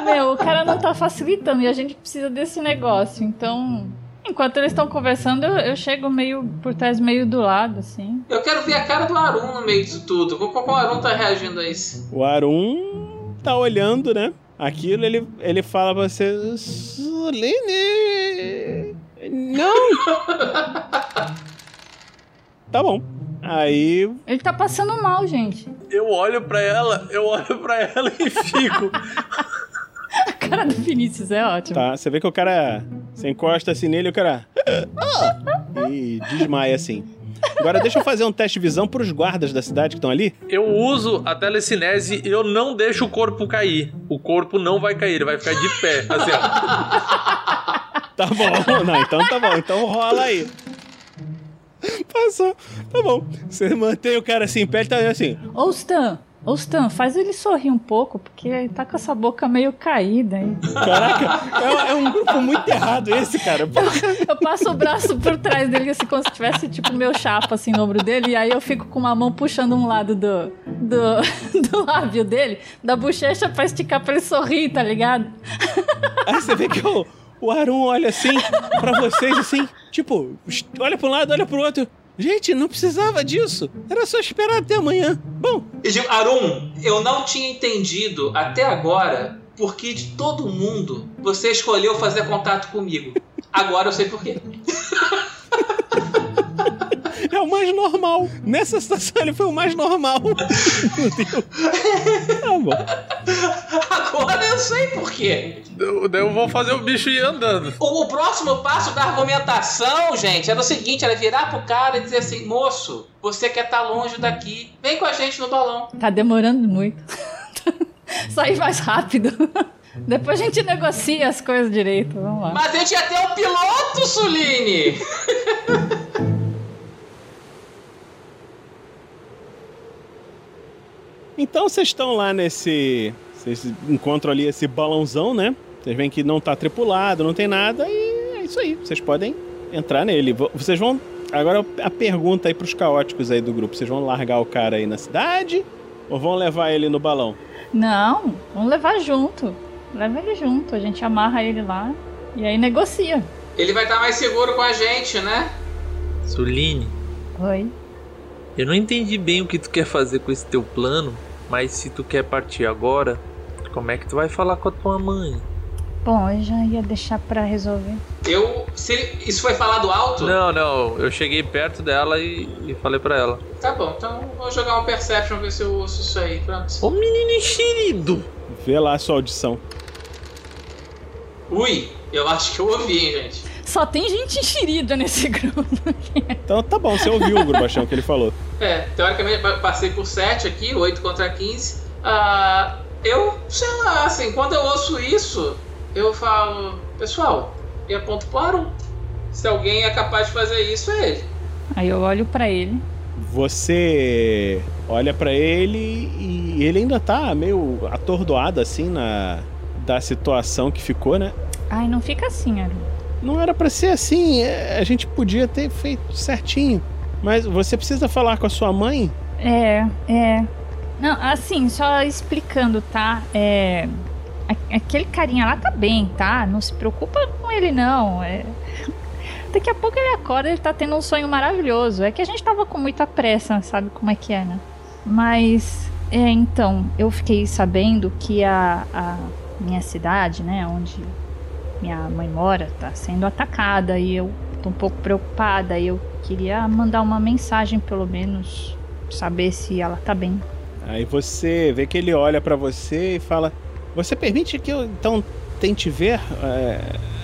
Meu, o cara não tá facilitando e a gente precisa desse negócio. Então, enquanto eles estão conversando, eu, eu chego meio por trás, meio do lado, assim. eu quero ver a cara do Arum no meio disso tudo. Como como o Arum tá reagindo a isso? O Arum tá olhando, né? Aquilo ele, ele fala pra você. Suline! Não! tá bom. Aí. Ele tá passando mal, gente. Eu olho pra ela, eu olho pra ela e fico. A cara do Vinícius é ótima. Tá, você vê que o cara. Você encosta assim nele e o cara. E desmaia assim. Agora deixa eu fazer um teste de visão pros guardas da cidade que estão ali. Eu uso a telecinese e eu não deixo o corpo cair. O corpo não vai cair, ele vai ficar de pé. Assim, ó. Tá bom. Não, então tá bom. Então rola aí. Passou. Tá bom. Você mantém o cara assim em pé, ele tá assim. Ô, Stan, ô, Stan, faz ele sorrir um pouco, porque ele tá com essa boca meio caída aí. Caraca, é, é um grupo muito errado esse, cara. Eu passo o braço por trás dele, assim, como se tivesse, tipo, meu chapa, assim, no ombro dele, e aí eu fico com uma mão puxando um lado do, do, do lábio dele, da bochecha pra esticar pra ele sorrir, tá ligado? Aí você vê que o, o Arum olha assim pra vocês, assim, tipo, olha pra um lado, olha pro outro. Gente, não precisava disso. Era só esperar até amanhã. Bom, Arum, eu não tinha entendido até agora por que de todo mundo você escolheu fazer contato comigo. Agora eu sei por quê. é o mais normal. Nessa situação ele foi o mais normal. Meu Deus. Tá bom. Agora eu sei por quê. Eu- Daí eu vou fazer o bicho ir andando. O, o próximo passo da argumentação, gente, era o seguinte: era virar pro cara e dizer assim, moço, você quer estar longe daqui, vem com a gente no balão. Tá demorando muito. Sair mais rápido. Depois a gente negocia as coisas direito, vamos lá. Mas a gente ia ter um piloto, Suline! Então vocês estão lá nesse. Vocês encontram ali esse balãozão, né? Vocês veem que não tá tripulado, não tem nada, e é isso aí. Vocês podem entrar nele. Vo- Vocês vão. Agora a pergunta aí pros caóticos aí do grupo: vocês vão largar o cara aí na cidade ou vão levar ele no balão? Não, vamos levar junto. Leva ele junto, a gente amarra ele lá e aí negocia. Ele vai estar mais seguro com a gente, né? Suline, Oi. eu não entendi bem o que tu quer fazer com esse teu plano, mas se tu quer partir agora, como é que tu vai falar com a tua mãe? Bom, eu já ia deixar pra resolver. Eu. Se ele- isso foi falado alto? Não, não, eu cheguei perto dela e, e falei pra ela. Tá bom, então vou jogar um Perception ver se eu ouço isso aí. Pronto. Ô menino enxerido! Vê lá a sua audição. Ui, eu acho que eu ouvi, hein, gente. Só tem gente enxerida nesse grupo. Então tá bom, você ouviu o Grubachão que ele falou. É, teoricamente eu passei por 7 aqui, 8 contra 15. Ah, eu, sei lá, assim, quando eu ouço isso, eu falo, pessoal, e aponto para um. Se alguém é capaz de fazer isso, é ele. Aí eu olho pra ele. Você olha pra ele e ele ainda tá meio atordoado assim na da situação que ficou, né? Ai, não fica assim, Aru. Não era pra ser assim, é, a gente podia ter feito certinho. Mas você precisa falar com a sua mãe? É, é. Não, assim, só explicando, tá? É. Aquele carinha lá tá bem, tá? Não se preocupa com ele, não. É... Daqui a pouco ele acorda, ele tá tendo um sonho maravilhoso. É que a gente tava com muita pressa, sabe como é que é, né? Mas, é, então, eu fiquei sabendo que a, a minha cidade, né, onde minha mãe mora, tá sendo atacada e eu tô um pouco preocupada e eu queria mandar uma mensagem, pelo menos, saber se ela tá bem. Aí você vê que ele olha pra você e fala: Você permite que eu então tente ver é,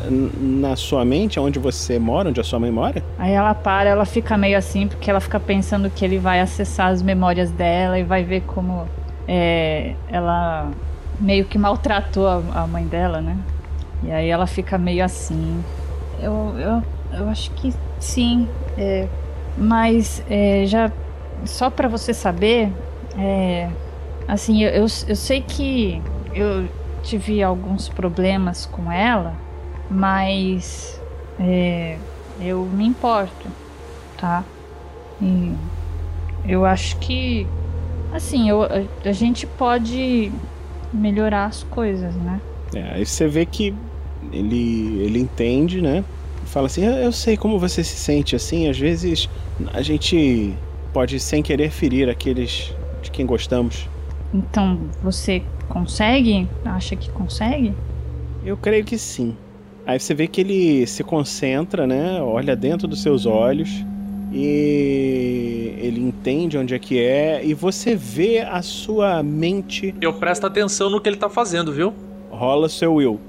na sua mente onde você mora, onde a sua mãe mora? Aí ela para, ela fica meio assim, porque ela fica pensando que ele vai acessar as memórias dela e vai ver como é, ela meio que maltratou a, a mãe dela, né? E aí ela fica meio assim. Eu, eu, eu acho que sim. é, mas é, já só pra você saber, é, assim, eu, eu, eu sei que eu tive alguns problemas com ela, mas é, eu me importo, tá? E eu acho que, assim, eu, a, a gente pode melhorar as coisas, né? É, aí você vê que ele, ele entende, né? Fala assim: eu, eu sei como você se sente assim. Às vezes a gente pode, sem querer, ferir aqueles de quem gostamos. Então, você consegue? Acha que consegue? Eu creio que sim. Aí você vê que ele se concentra, né? Olha dentro dos seus olhos e ele entende onde é que é e você vê a sua mente Eu presto atenção no que ele tá fazendo, viu? Rola seu will.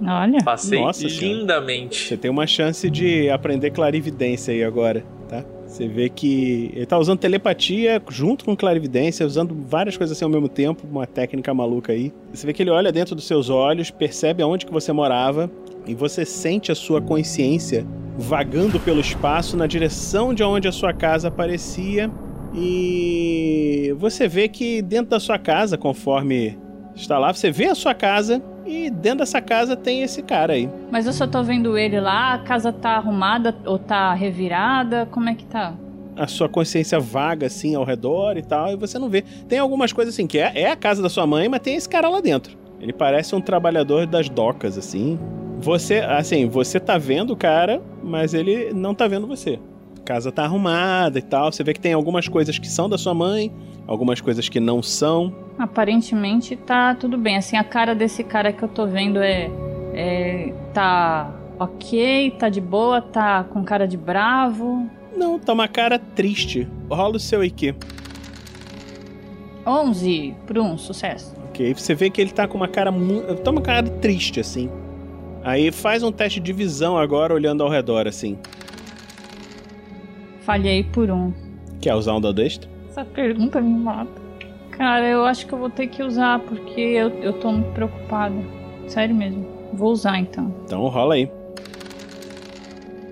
Olha. Passei Nossa lindamente. Você tem uma chance de aprender clarividência aí agora, tá? Você vê que ele tá usando telepatia junto com clarividência, usando várias coisas assim ao mesmo tempo, uma técnica maluca aí. Você vê que ele olha dentro dos seus olhos, percebe aonde que você morava e você sente a sua consciência vagando pelo espaço na direção de onde a sua casa aparecia e você vê que dentro da sua casa, conforme está lá, você vê a sua casa e dentro dessa casa tem esse cara aí. Mas eu só tô vendo ele lá, a casa tá arrumada ou tá revirada, como é que tá? a sua consciência vaga assim ao redor e tal, e você não vê. Tem algumas coisas assim que é, é a casa da sua mãe, mas tem esse cara lá dentro. Ele parece um trabalhador das docas assim. Você, assim, você tá vendo o cara, mas ele não tá vendo você. A casa tá arrumada e tal. Você vê que tem algumas coisas que são da sua mãe, algumas coisas que não são. Aparentemente tá tudo bem. Assim, a cara desse cara que eu tô vendo é. é tá ok, tá de boa, tá com cara de bravo. Não, tá uma cara triste. Rola o seu IQ. 11 por um, sucesso. Ok, você vê que ele tá com uma cara muito. Tá uma cara triste, assim. Aí faz um teste de visão agora, olhando ao redor, assim. Falhei por um. Quer usar um dado extra? Essa pergunta me mata. Cara, eu acho que eu vou ter que usar, porque eu, eu tô muito preocupada. Sério mesmo. Vou usar então. Então rola aí.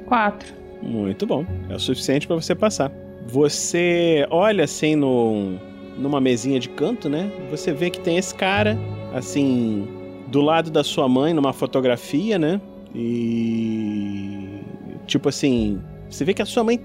Quatro. Muito bom. É o suficiente pra você passar. Você olha assim no, numa mesinha de canto, né? Você vê que tem esse cara, assim, do lado da sua mãe, numa fotografia, né? E. Tipo assim. Você vê que a sua mãe,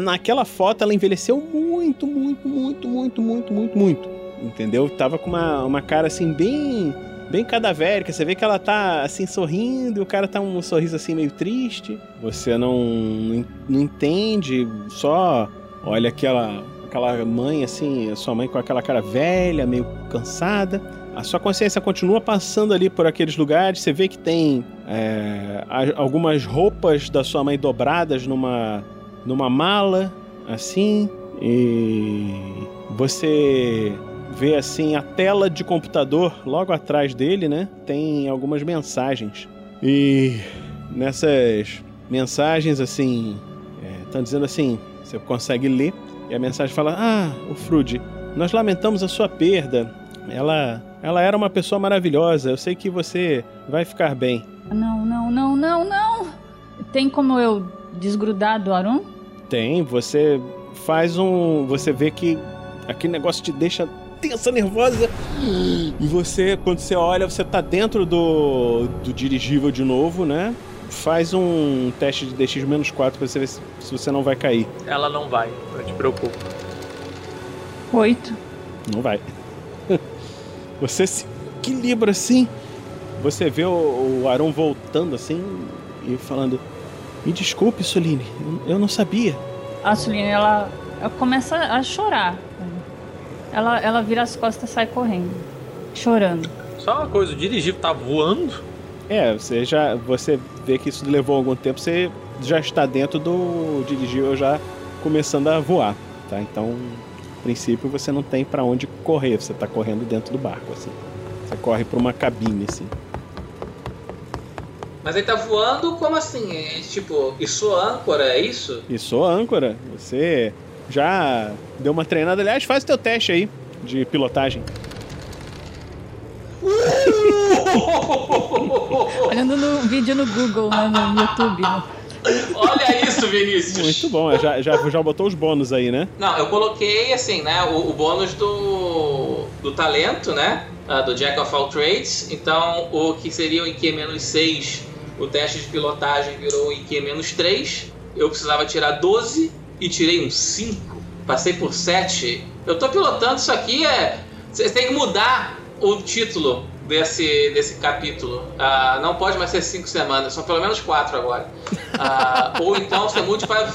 naquela foto, ela envelheceu muito, muito, muito, muito, muito, muito, muito. Entendeu? Tava com uma, uma cara assim, bem. Bem cadavérica, você vê que ela tá assim sorrindo, e o cara tá um sorriso assim meio triste. Você não, não, entende, só olha aquela aquela mãe assim, sua mãe com aquela cara velha, meio cansada. A sua consciência continua passando ali por aqueles lugares. Você vê que tem é, algumas roupas da sua mãe dobradas numa, numa mala, assim. E você vê assim a tela de computador logo atrás dele, né? Tem algumas mensagens. E nessas mensagens, assim, estão dizendo assim: você consegue ler. E a mensagem fala: Ah, o Frude, nós lamentamos a sua perda. Ela, ela era uma pessoa maravilhosa. Eu sei que você vai ficar bem. Não, não, não, não, não. Tem como eu desgrudar do Arum? Tem, você faz um. Você vê que aquele negócio te deixa tensa, nervosa. E você, quando você olha, você tá dentro do, do dirigível de novo, né? Faz um teste de DX-4 pra você ver se, se você não vai cair. Ela não vai, não te preocupa. Oito. Não vai. Você se equilibra assim. Você vê o, o Aron voltando assim e falando: Me desculpe, Soline, eu, eu não sabia. A Suline, ela, ela começa a chorar. Ela, ela vira as costas e sai correndo. Chorando. Só uma coisa, o dirigível tá voando. É, você já. Você vê que isso levou algum tempo, você já está dentro do dirigível já começando a voar, tá? Então, a princípio você não tem pra onde correr, você tá correndo dentro do barco, assim. Você corre pra uma cabine, assim. Mas ele tá voando como assim? É, tipo, isso âncora, é isso? E sou âncora, você já deu uma treinada. Aliás, faz o teu teste aí de pilotagem. Olhando no vídeo no Google, né, no YouTube. né? Olha isso, Vinícius! Muito bom, já, já, já botou os bônus aí, né? Não, eu coloquei assim, né? O, o bônus do, do talento, né? ah, do Jack of All Trades. Então, o que seria o IQ menos 6, o teste de pilotagem virou o IQ menos 3. Eu precisava tirar 12 e tirei um 5. Passei por 7. Eu tô pilotando isso aqui, é. Vocês têm que mudar o título desse, desse capítulo. Ah, não pode mais ser 5 semanas, são pelo menos 4 agora. Ah, ou então você mude para,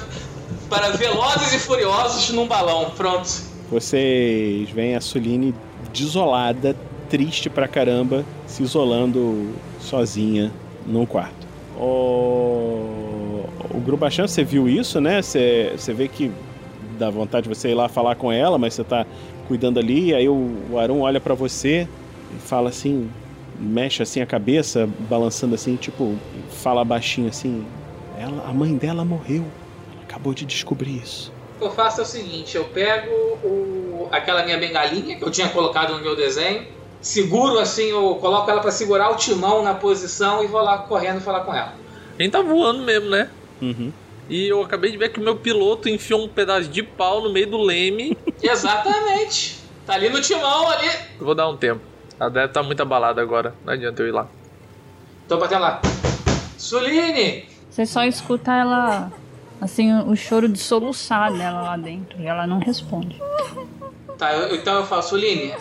para Velozes e Furiosos num balão. Pronto. Vocês veem a Suline desolada, triste pra caramba, se isolando sozinha num quarto. O, o Grubachan, você viu isso, né? Você, você vê que dá vontade de você ir lá falar com ela, mas você tá cuidando ali, aí o, o olha pra você e fala assim, mexe assim a cabeça, balançando assim, tipo, fala baixinho assim, ela, a mãe dela morreu. Ela acabou de descobrir isso. O que eu faço é o seguinte, eu pego o, aquela minha bengalinha que eu tinha colocado no meu desenho, seguro assim, eu coloco ela pra segurar o timão na posição e vou lá correndo falar com ela. A gente tá voando mesmo, né? Uhum. E eu acabei de ver que o meu piloto enfiou um pedaço de pau no meio do leme. Exatamente. Tá ali no timão ali. Vou dar um tempo. Ela deve estar muito abalada agora. Não adianta eu ir lá. Tô batendo lá. Suline! Você só escuta ela, assim, o choro de soluçar dela lá dentro. E ela não responde. Tá, eu- então eu falo, Suline,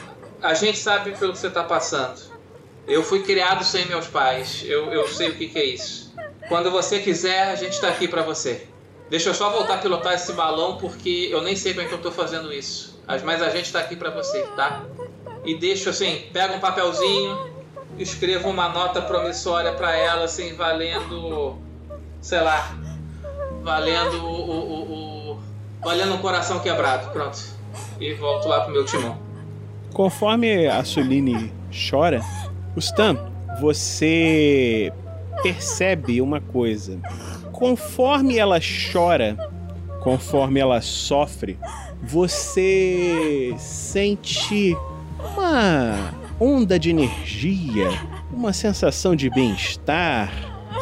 a gente sabe pelo que você tá passando. Eu fui criado sem meus pais. Eu, eu sei o que, que é isso. Quando você quiser, a gente tá aqui pra você. Deixa eu só voltar a pilotar esse balão porque eu nem sei como é que eu tô fazendo isso. Mas- a gente tá aqui pra você, tá? E deixo assim, pega um papelzinho, escrevo uma nota promissória pra ela, assim, valendo. sei lá. Valendo o. o, o- o- valendo um coração quebrado. Pronto. E volto lá pro meu timão. Conforme a Suline chora, Stan, você percebe uma coisa. Conforme ela chora, conforme ela sofre, você sente uma onda de energia, uma sensação de bem-estar,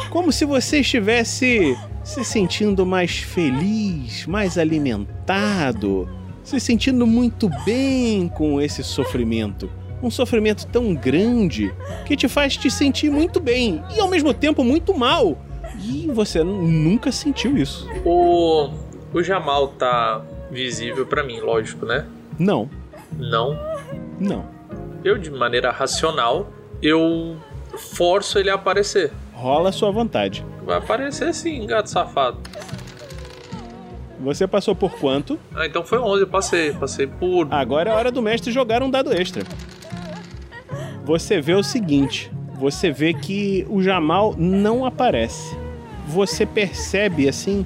como se você estivesse se sentindo mais feliz, mais alimentado, se sentindo muito bem com esse sofrimento. Um sofrimento tão grande que te faz te sentir muito bem e ao mesmo tempo muito mal. E você nunca sentiu isso. O, o Jamal tá visível pra mim, lógico, né? Não, Não. não. Eu, de maneira racional, eu forço ele a aparecer. Rola a sua vontade. Vai aparecer sim, gato safado. Você passou por quanto? Ah, então foi 11, eu passei. Passei por. Agora é hora do mestre jogar um dado extra. Você vê o seguinte: você vê que o Jamal não aparece. Você percebe assim,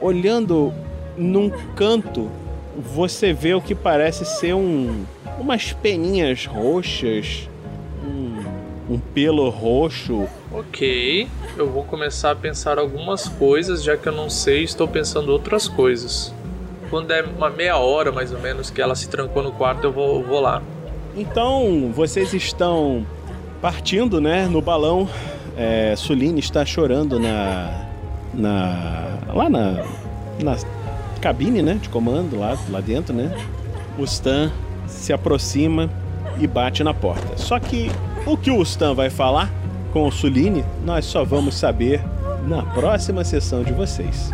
olhando num canto, você vê o que parece ser um umas peninhas roxas, um, um pelo roxo. Ok, eu vou começar a pensar algumas coisas, já que eu não sei, estou pensando outras coisas. Quando é uma meia hora mais ou menos que ela se trancou no quarto, eu vou, vou lá. Então, vocês estão partindo, né, no balão. É, Suline está chorando na, na lá na, na cabine, né, de comando lá, lá dentro, né. O Stan se aproxima e bate na porta. Só que o que o Stan vai falar com o Suline, nós só vamos saber na próxima sessão de vocês.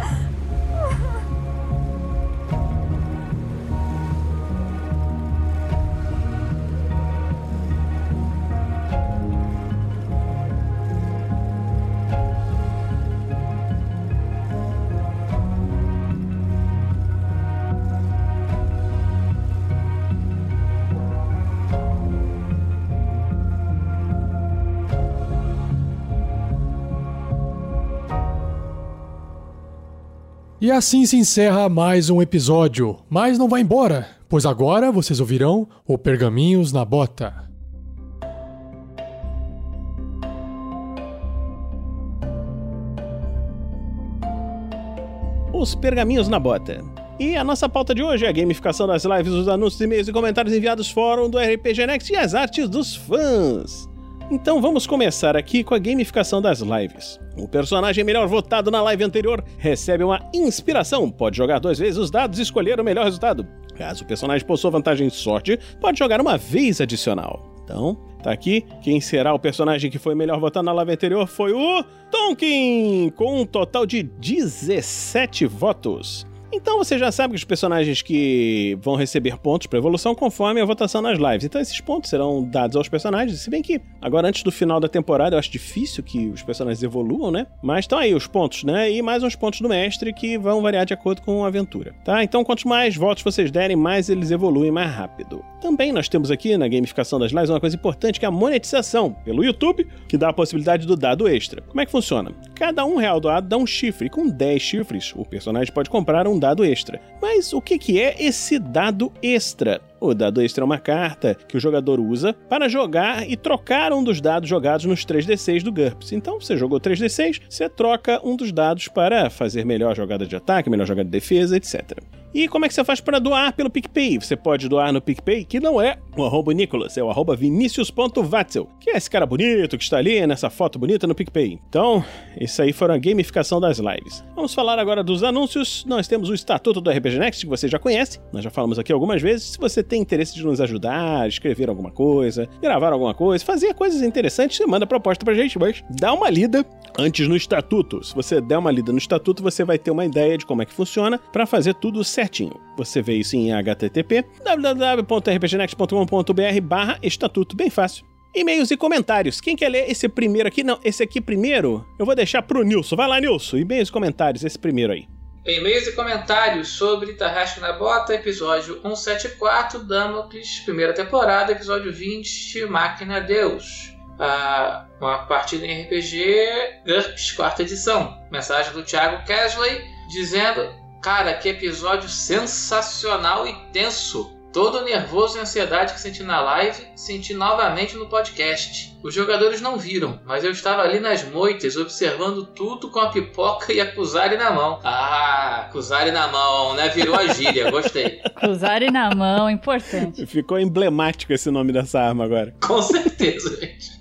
E assim se encerra mais um episódio. Mas não vai embora, pois agora vocês ouvirão o Pergaminhos na Bota. os pergaminhos na bota. E a nossa pauta de hoje é a gamificação das lives, os anúncios, e-mails e comentários enviados fórum do RPG Next e as artes dos fãs. Então vamos começar aqui com a gamificação das lives. O personagem melhor votado na live anterior recebe uma inspiração, pode jogar duas vezes os dados e escolher o melhor resultado. Caso o personagem possua vantagem de sorte, pode jogar uma vez adicional. Então, tá aqui. Quem será o personagem que foi melhor votado na live anterior foi o Tonkin, com um total de 17 votos. Então você já sabe que os personagens que vão receber pontos para evolução conforme a votação nas lives. Então esses pontos serão dados aos personagens, se bem que agora antes do final da temporada eu acho difícil que os personagens evoluam, né? Mas estão aí os pontos, né? E mais uns pontos do mestre que vão variar de acordo com a aventura, tá? Então quantos mais votos vocês derem, mais eles evoluem mais rápido. Também nós temos aqui na gamificação das lives uma coisa importante que é a monetização pelo YouTube, que dá a possibilidade do dado extra. Como é que funciona? Cada um real doado dá um chifre, com 10 chifres o personagem pode comprar um dado extra. Mas o que, que é esse dado extra? O dado extra é uma carta que o jogador usa para jogar e trocar um dos dados jogados nos 3d6 do GURPS. Então, você jogou 3d6, você troca um dos dados para fazer melhor jogada de ataque, melhor jogada de defesa, etc. E como é que você faz para doar pelo PicPay? Você pode doar no PicPay, que não é o arroba Nicolas, é o arroba vinicius.vatzel, que é esse cara bonito que está ali nessa foto bonita no PicPay. Então, isso aí foi a gamificação das lives. Vamos falar agora dos anúncios. Nós temos o Estatuto do RPG Next, que você já conhece, nós já falamos aqui algumas vezes. Se você tem interesse de nos ajudar, escrever alguma coisa, gravar alguma coisa, fazer coisas interessantes, você manda proposta pra gente, mas dá uma lida antes no Estatuto. Se você der uma lida no Estatuto, você vai ter uma ideia de como é que funciona para fazer tudo certo certinho. Você vê isso em http www.rpgnext.com.br barra estatuto, bem fácil. E-mails e comentários. Quem quer ler esse primeiro aqui? Não, esse aqui primeiro eu vou deixar pro Nilson. Vai lá, Nilson. E-mails e comentários, esse primeiro aí. E-mails e comentários sobre Tarrasque na Bota, episódio 174, Damocles, primeira temporada, episódio 20, Máquina Deus. Ah, uma partida em RPG GURPS, quarta edição. Mensagem do Thiago Kesley dizendo Cara, que episódio sensacional e tenso. Todo o nervoso e ansiedade que senti na live, senti novamente no podcast. Os jogadores não viram, mas eu estava ali nas moitas, observando tudo com a pipoca e a Kuzari na mão. Ah, Kuzari na mão, né? Virou a gíria, gostei. Kuzari na mão, importante. Ficou emblemático esse nome dessa arma agora. Com certeza, gente.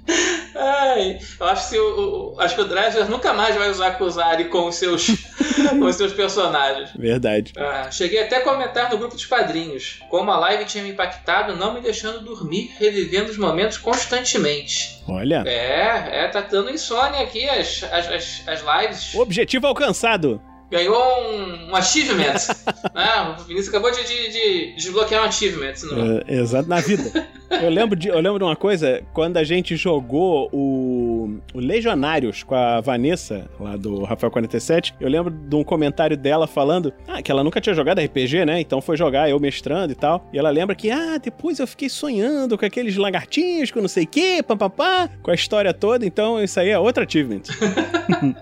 Ai, eu acho que, o, o, acho que o Dresler nunca mais vai usar Kuzari com os seus, com os seus personagens. Verdade. Ah, cheguei até a comentar no grupo dos padrinhos como a live tinha me impactado, não me deixando dormir, revivendo os momentos constantemente. Olha. É, é, tá dando insônia aqui as, as, as, as lives. Objetivo alcançado ganhou um, um achievement. né? O Vinícius acabou de, de, de desbloquear um achievement. No... É, exato, na vida. Eu lembro, de, eu lembro de uma coisa, quando a gente jogou o, o Legionários com a Vanessa, lá do Rafael 47, eu lembro de um comentário dela falando ah, que ela nunca tinha jogado RPG, né? Então foi jogar, eu mestrando e tal. E ela lembra que, ah, depois eu fiquei sonhando com aqueles lagartinhos, com não sei o quê, papapá, com a história toda. Então isso aí é outro achievement.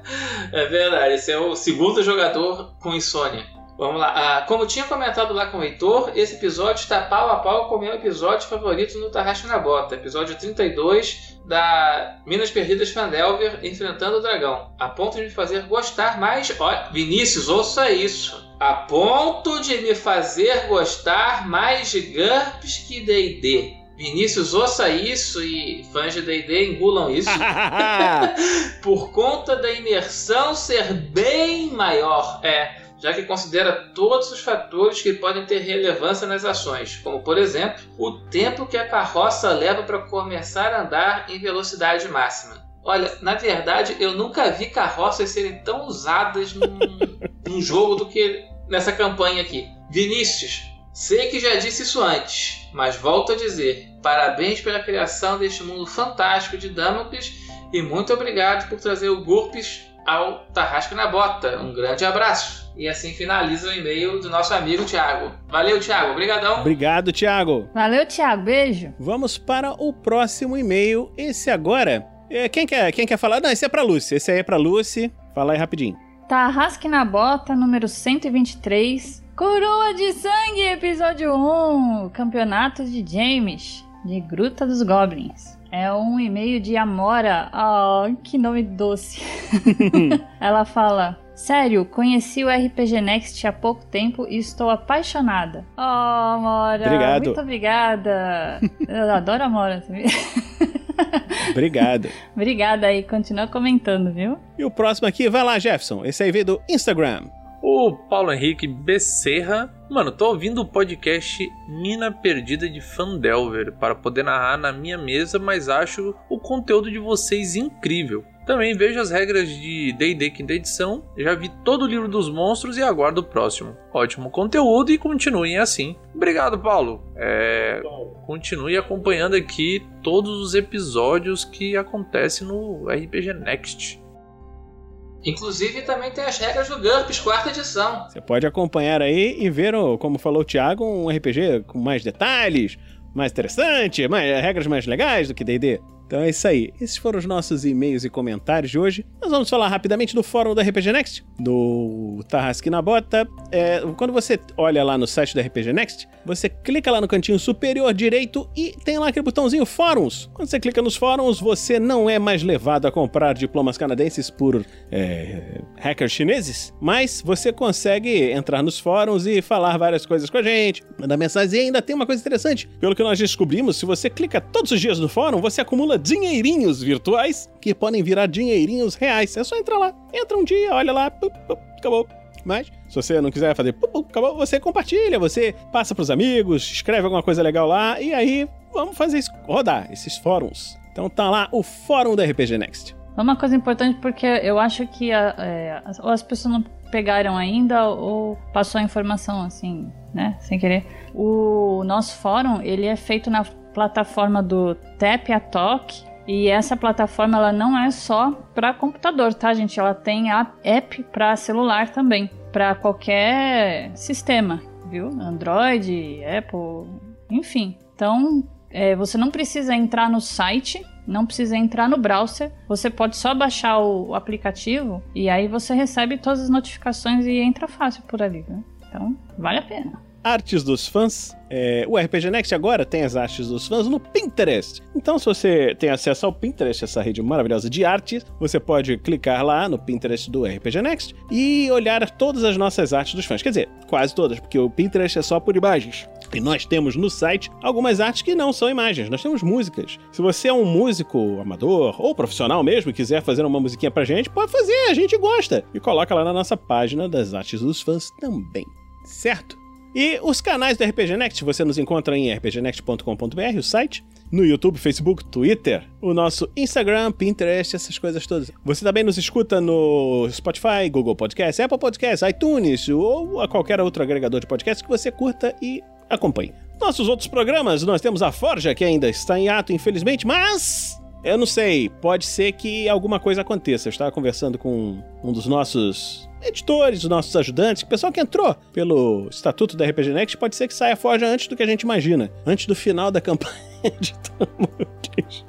é verdade, esse é o segundo jogador jogador com insônia. Vamos lá. Ah, como tinha comentado lá com o Heitor, esse episódio está pau a pau com o meu episódio favorito no Tarrasque na Bota. Episódio 32 da Minas Perdidas Fandelver enfrentando o dragão. A ponto de me fazer gostar mais. Olha, Vinícius, ouça isso. A ponto de me fazer gostar mais de GURPS que DD. Vinícius, ouça isso e fãs de D&D engulam isso. Por conta da imersão ser bem maior. É, já que considera todos os fatores que podem ter relevância nas ações, como por exemplo, o tempo que a carroça leva para começar a andar em velocidade máxima. Olha, na verdade, eu nunca vi carroças serem tão usadas num, num jogo do que nessa campanha aqui. Vinícius, Sei que já disse isso antes, mas volto a dizer: parabéns pela criação deste mundo fantástico de Damocles e muito obrigado por trazer o GURPS ao Tarrasca na Bota. Um grande abraço. E assim finaliza o e-mail do nosso amigo Thiago. Valeu, Thiago. Obrigadão. Obrigado, Thiago. Valeu, Thiago. Beijo. Vamos para o próximo e-mail. Esse agora. É, quem, quer, quem quer falar? Não, esse é para Lucy. Esse aí é para Lucy. Fala aí rapidinho. Tarrasque na Bota, número 123. Coroa de Sangue, episódio 1, Campeonato de James, de Gruta dos Goblins. É um e-mail de Amora. Oh, que nome doce. Ela fala: Sério, conheci o RPG Next há pouco tempo e estou apaixonada. Oh, Amora. Obrigado. Muito obrigada. Eu adoro Amora também. Obrigado. Obrigada aí, continua comentando, viu? E o próximo aqui, vai lá, Jefferson. Esse aí veio do Instagram. O Paulo Henrique Becerra. Mano, tô ouvindo o podcast Mina Perdida de Fandelver para poder narrar na minha mesa, mas acho o conteúdo de vocês incrível. Também vejo as regras de D&D quinta edição, já vi todo o livro dos monstros e aguardo o próximo. Ótimo conteúdo e continuem assim. Obrigado, Paulo. É, continue acompanhando aqui todos os episódios que acontecem no RPG Next. Inclusive também tem as regras do GURPS, quarta edição. Você pode acompanhar aí e ver, como falou o Thiago, um RPG com mais detalhes, mais interessante, mais, regras mais legais do que D&D. Então é isso aí. Esses foram os nossos e-mails e comentários de hoje. Nós vamos falar rapidamente do fórum da RPG Next, do Tarrasque na Bota. É, quando você olha lá no site da RPG Next, você clica lá no cantinho superior direito e tem lá aquele botãozinho Fóruns. Quando você clica nos fóruns, você não é mais levado a comprar diplomas canadenses por é, hackers chineses, mas você consegue entrar nos fóruns e falar várias coisas com a gente, mandar mensagem. E ainda tem uma coisa interessante. Pelo que nós descobrimos, se você clica todos os dias no fórum, você acumula dinheirinhos virtuais que podem virar dinheirinhos reais. É só entrar lá. Entra um dia, olha lá, pup, pup, acabou. Mas, se você não quiser fazer, pup, acabou, você compartilha, você passa pros amigos, escreve alguma coisa legal lá, e aí vamos fazer isso, rodar esses fóruns. Então tá lá o fórum da RPG Next. Uma coisa importante porque eu acho que a- é, as pessoas não pegaram ainda ou passou a informação assim, né, sem querer. O nosso fórum ele é feito na plataforma do Tap a Talk e essa plataforma ela não é só para computador, tá, gente? Ela tem a app para celular também, para qualquer sistema, viu? Android, Apple, enfim. Então é, você não precisa entrar no site, não precisa entrar no browser, você pode só baixar o aplicativo e aí você recebe todas as notificações e entra fácil por ali, né? Então, vale a pena. Artes dos fãs. É, o RPG Next agora tem as artes dos fãs no Pinterest. Então, se você tem acesso ao Pinterest, essa rede maravilhosa de artes, você pode clicar lá no Pinterest do RPG Next e olhar todas as nossas artes dos fãs. Quer dizer, quase todas, porque o Pinterest é só por imagens. E nós temos no site algumas artes que não são imagens, nós temos músicas. Se você é um músico amador ou profissional mesmo e quiser fazer uma musiquinha pra gente, pode fazer, a gente gosta. E coloca lá na nossa página das artes dos fãs também. Certo? E os canais do RPG Next você nos encontra em rpgnext.com.br, o site, no YouTube, Facebook, Twitter, o nosso Instagram, Pinterest, essas coisas todas. Você também nos escuta no Spotify, Google Podcast, Apple Podcast, iTunes ou a qualquer outro agregador de podcast que você curta e acompanhe. Nossos outros programas, nós temos a Forja, que ainda está em ato, infelizmente, mas eu não sei, pode ser que alguma coisa aconteça. Eu estava conversando com um dos nossos editores, os nossos ajudantes, o pessoal que entrou pelo estatuto da RPG Next, pode ser que saia Forja antes do que a gente imagina, antes do final da campanha de Tamutes.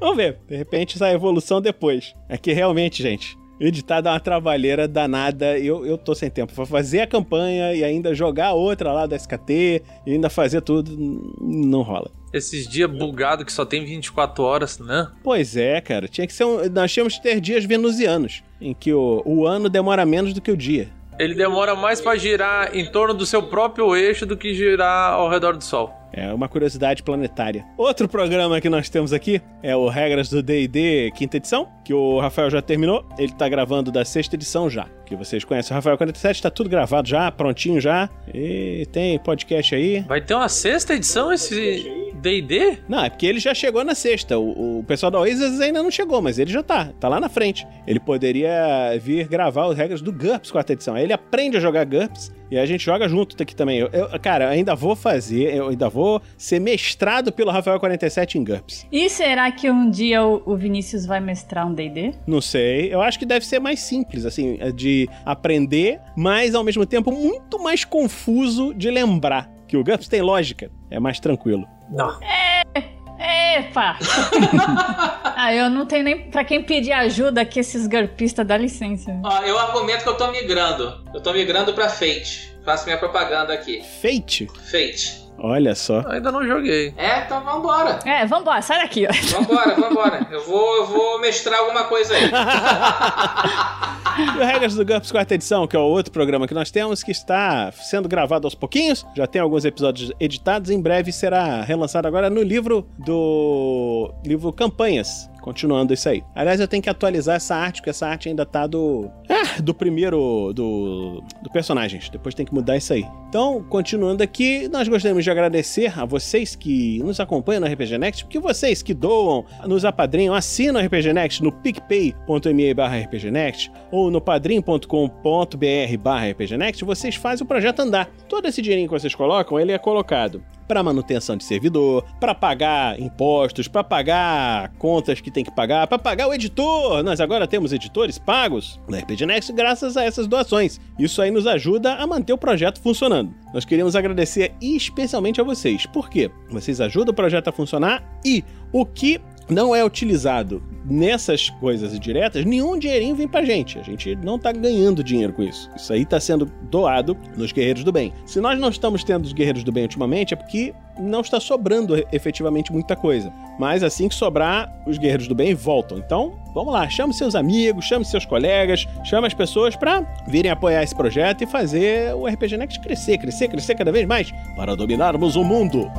Vamos ver, de repente sai a evolução depois. É que realmente, gente, editar dá uma travaleira danada. Eu, eu tô sem tempo. Pra fazer a campanha e ainda jogar outra lá da SKT e ainda fazer tudo, não rola. Esses dias bugado que só tem 24 horas, né? Pois é, cara. Tinha que ser um, nós tínhamos que ter dias venusianos, em que o, o ano demora menos do que o dia. Ele demora mais pra girar em torno do seu próprio eixo do que girar ao redor do Sol. É uma curiosidade planetária. Outro programa que nós temos aqui é o Regras do D&D quinta edição, que o Rafael já terminou. Ele tá gravando da sexta edição já, que vocês conhecem. O Rafael 47 tá tudo gravado já, prontinho já. E tem podcast aí. Vai ter uma sexta edição esse D&D? Não, é porque ele já chegou na sexta. O, o pessoal da Oasis ainda não chegou, mas ele já tá. Tá lá na frente. Ele poderia vir gravar as regras do GURPS quarta edição. Aí ele aprende a jogar GURPS e a gente joga junto aqui também. Eu, eu- cara, eu ainda vou fazer, eu ainda vou ser mestrado pelo Rafael 47 em GURPS. E será que um dia o, o Vinícius vai mestrar um D&D? Não sei. Eu acho que deve ser mais simples, assim, de aprender, mas ao mesmo tempo muito mais confuso de lembrar. Que o GURPS tem lógica. É mais tranquilo. Não. Epa! ah, eu não tenho nem pra quem pedir ajuda que esses garpistas dá licença. Ó, eu argumento que eu tô migrando. Eu tô migrando pra Fate. Faço minha propaganda aqui. Fate? Fate. Olha só. Ainda não joguei. É, então vambora. É, vambora, sai daqui, ó. Vambora, vambora. Eu vou, eu vou mestrar alguma coisa aí. E o Regras do GURPS quarta edição, que é o outro programa que nós temos, que está sendo gravado aos pouquinhos. Já tem alguns episódios editados. Em breve será relançado agora no livro do... livro Campanhas. Continuando isso aí. Aliás, eu tenho que atualizar essa arte, porque essa arte ainda tá do... Ah, do primeiro... do... do personagens. Depois tem que mudar isso aí. Então, continuando aqui, nós gostaríamos de agradecer a vocês que nos acompanham no RPG Next, porque vocês que doam, nos apadrinham, assinam o RPG Next no picpay.me barra rpgnext ou no padrim.com.br barra rpgnext, vocês fazem o projeto andar. Todo esse dinheirinho que vocês colocam, ele é colocado para manutenção de servidor, para pagar impostos, para pagar contas que tem que pagar, para pagar o editor. Nós agora temos editores pagos no RPG Next graças a essas doações. Isso aí nos ajuda a manter o projeto funcionando. Nós queríamos agradecer especialmente a vocês. Por quê? Vocês ajudam o projeto a funcionar e o que não é utilizado nessas coisas diretas, nenhum dinheirinho vem pra gente. A gente não tá ganhando dinheiro com isso. Isso aí tá sendo doado nos Guerreiros do Bem. Se nós não estamos tendo os Guerreiros do Bem ultimamente, é porque não está sobrando efetivamente muita coisa. Mas assim que sobrar, os Guerreiros do Bem voltam. Então, vamos lá, chame seus amigos, chame seus colegas, chame as pessoas para virem apoiar esse projeto e fazer o RPG Next crescer, crescer, crescer cada vez mais para dominarmos o mundo.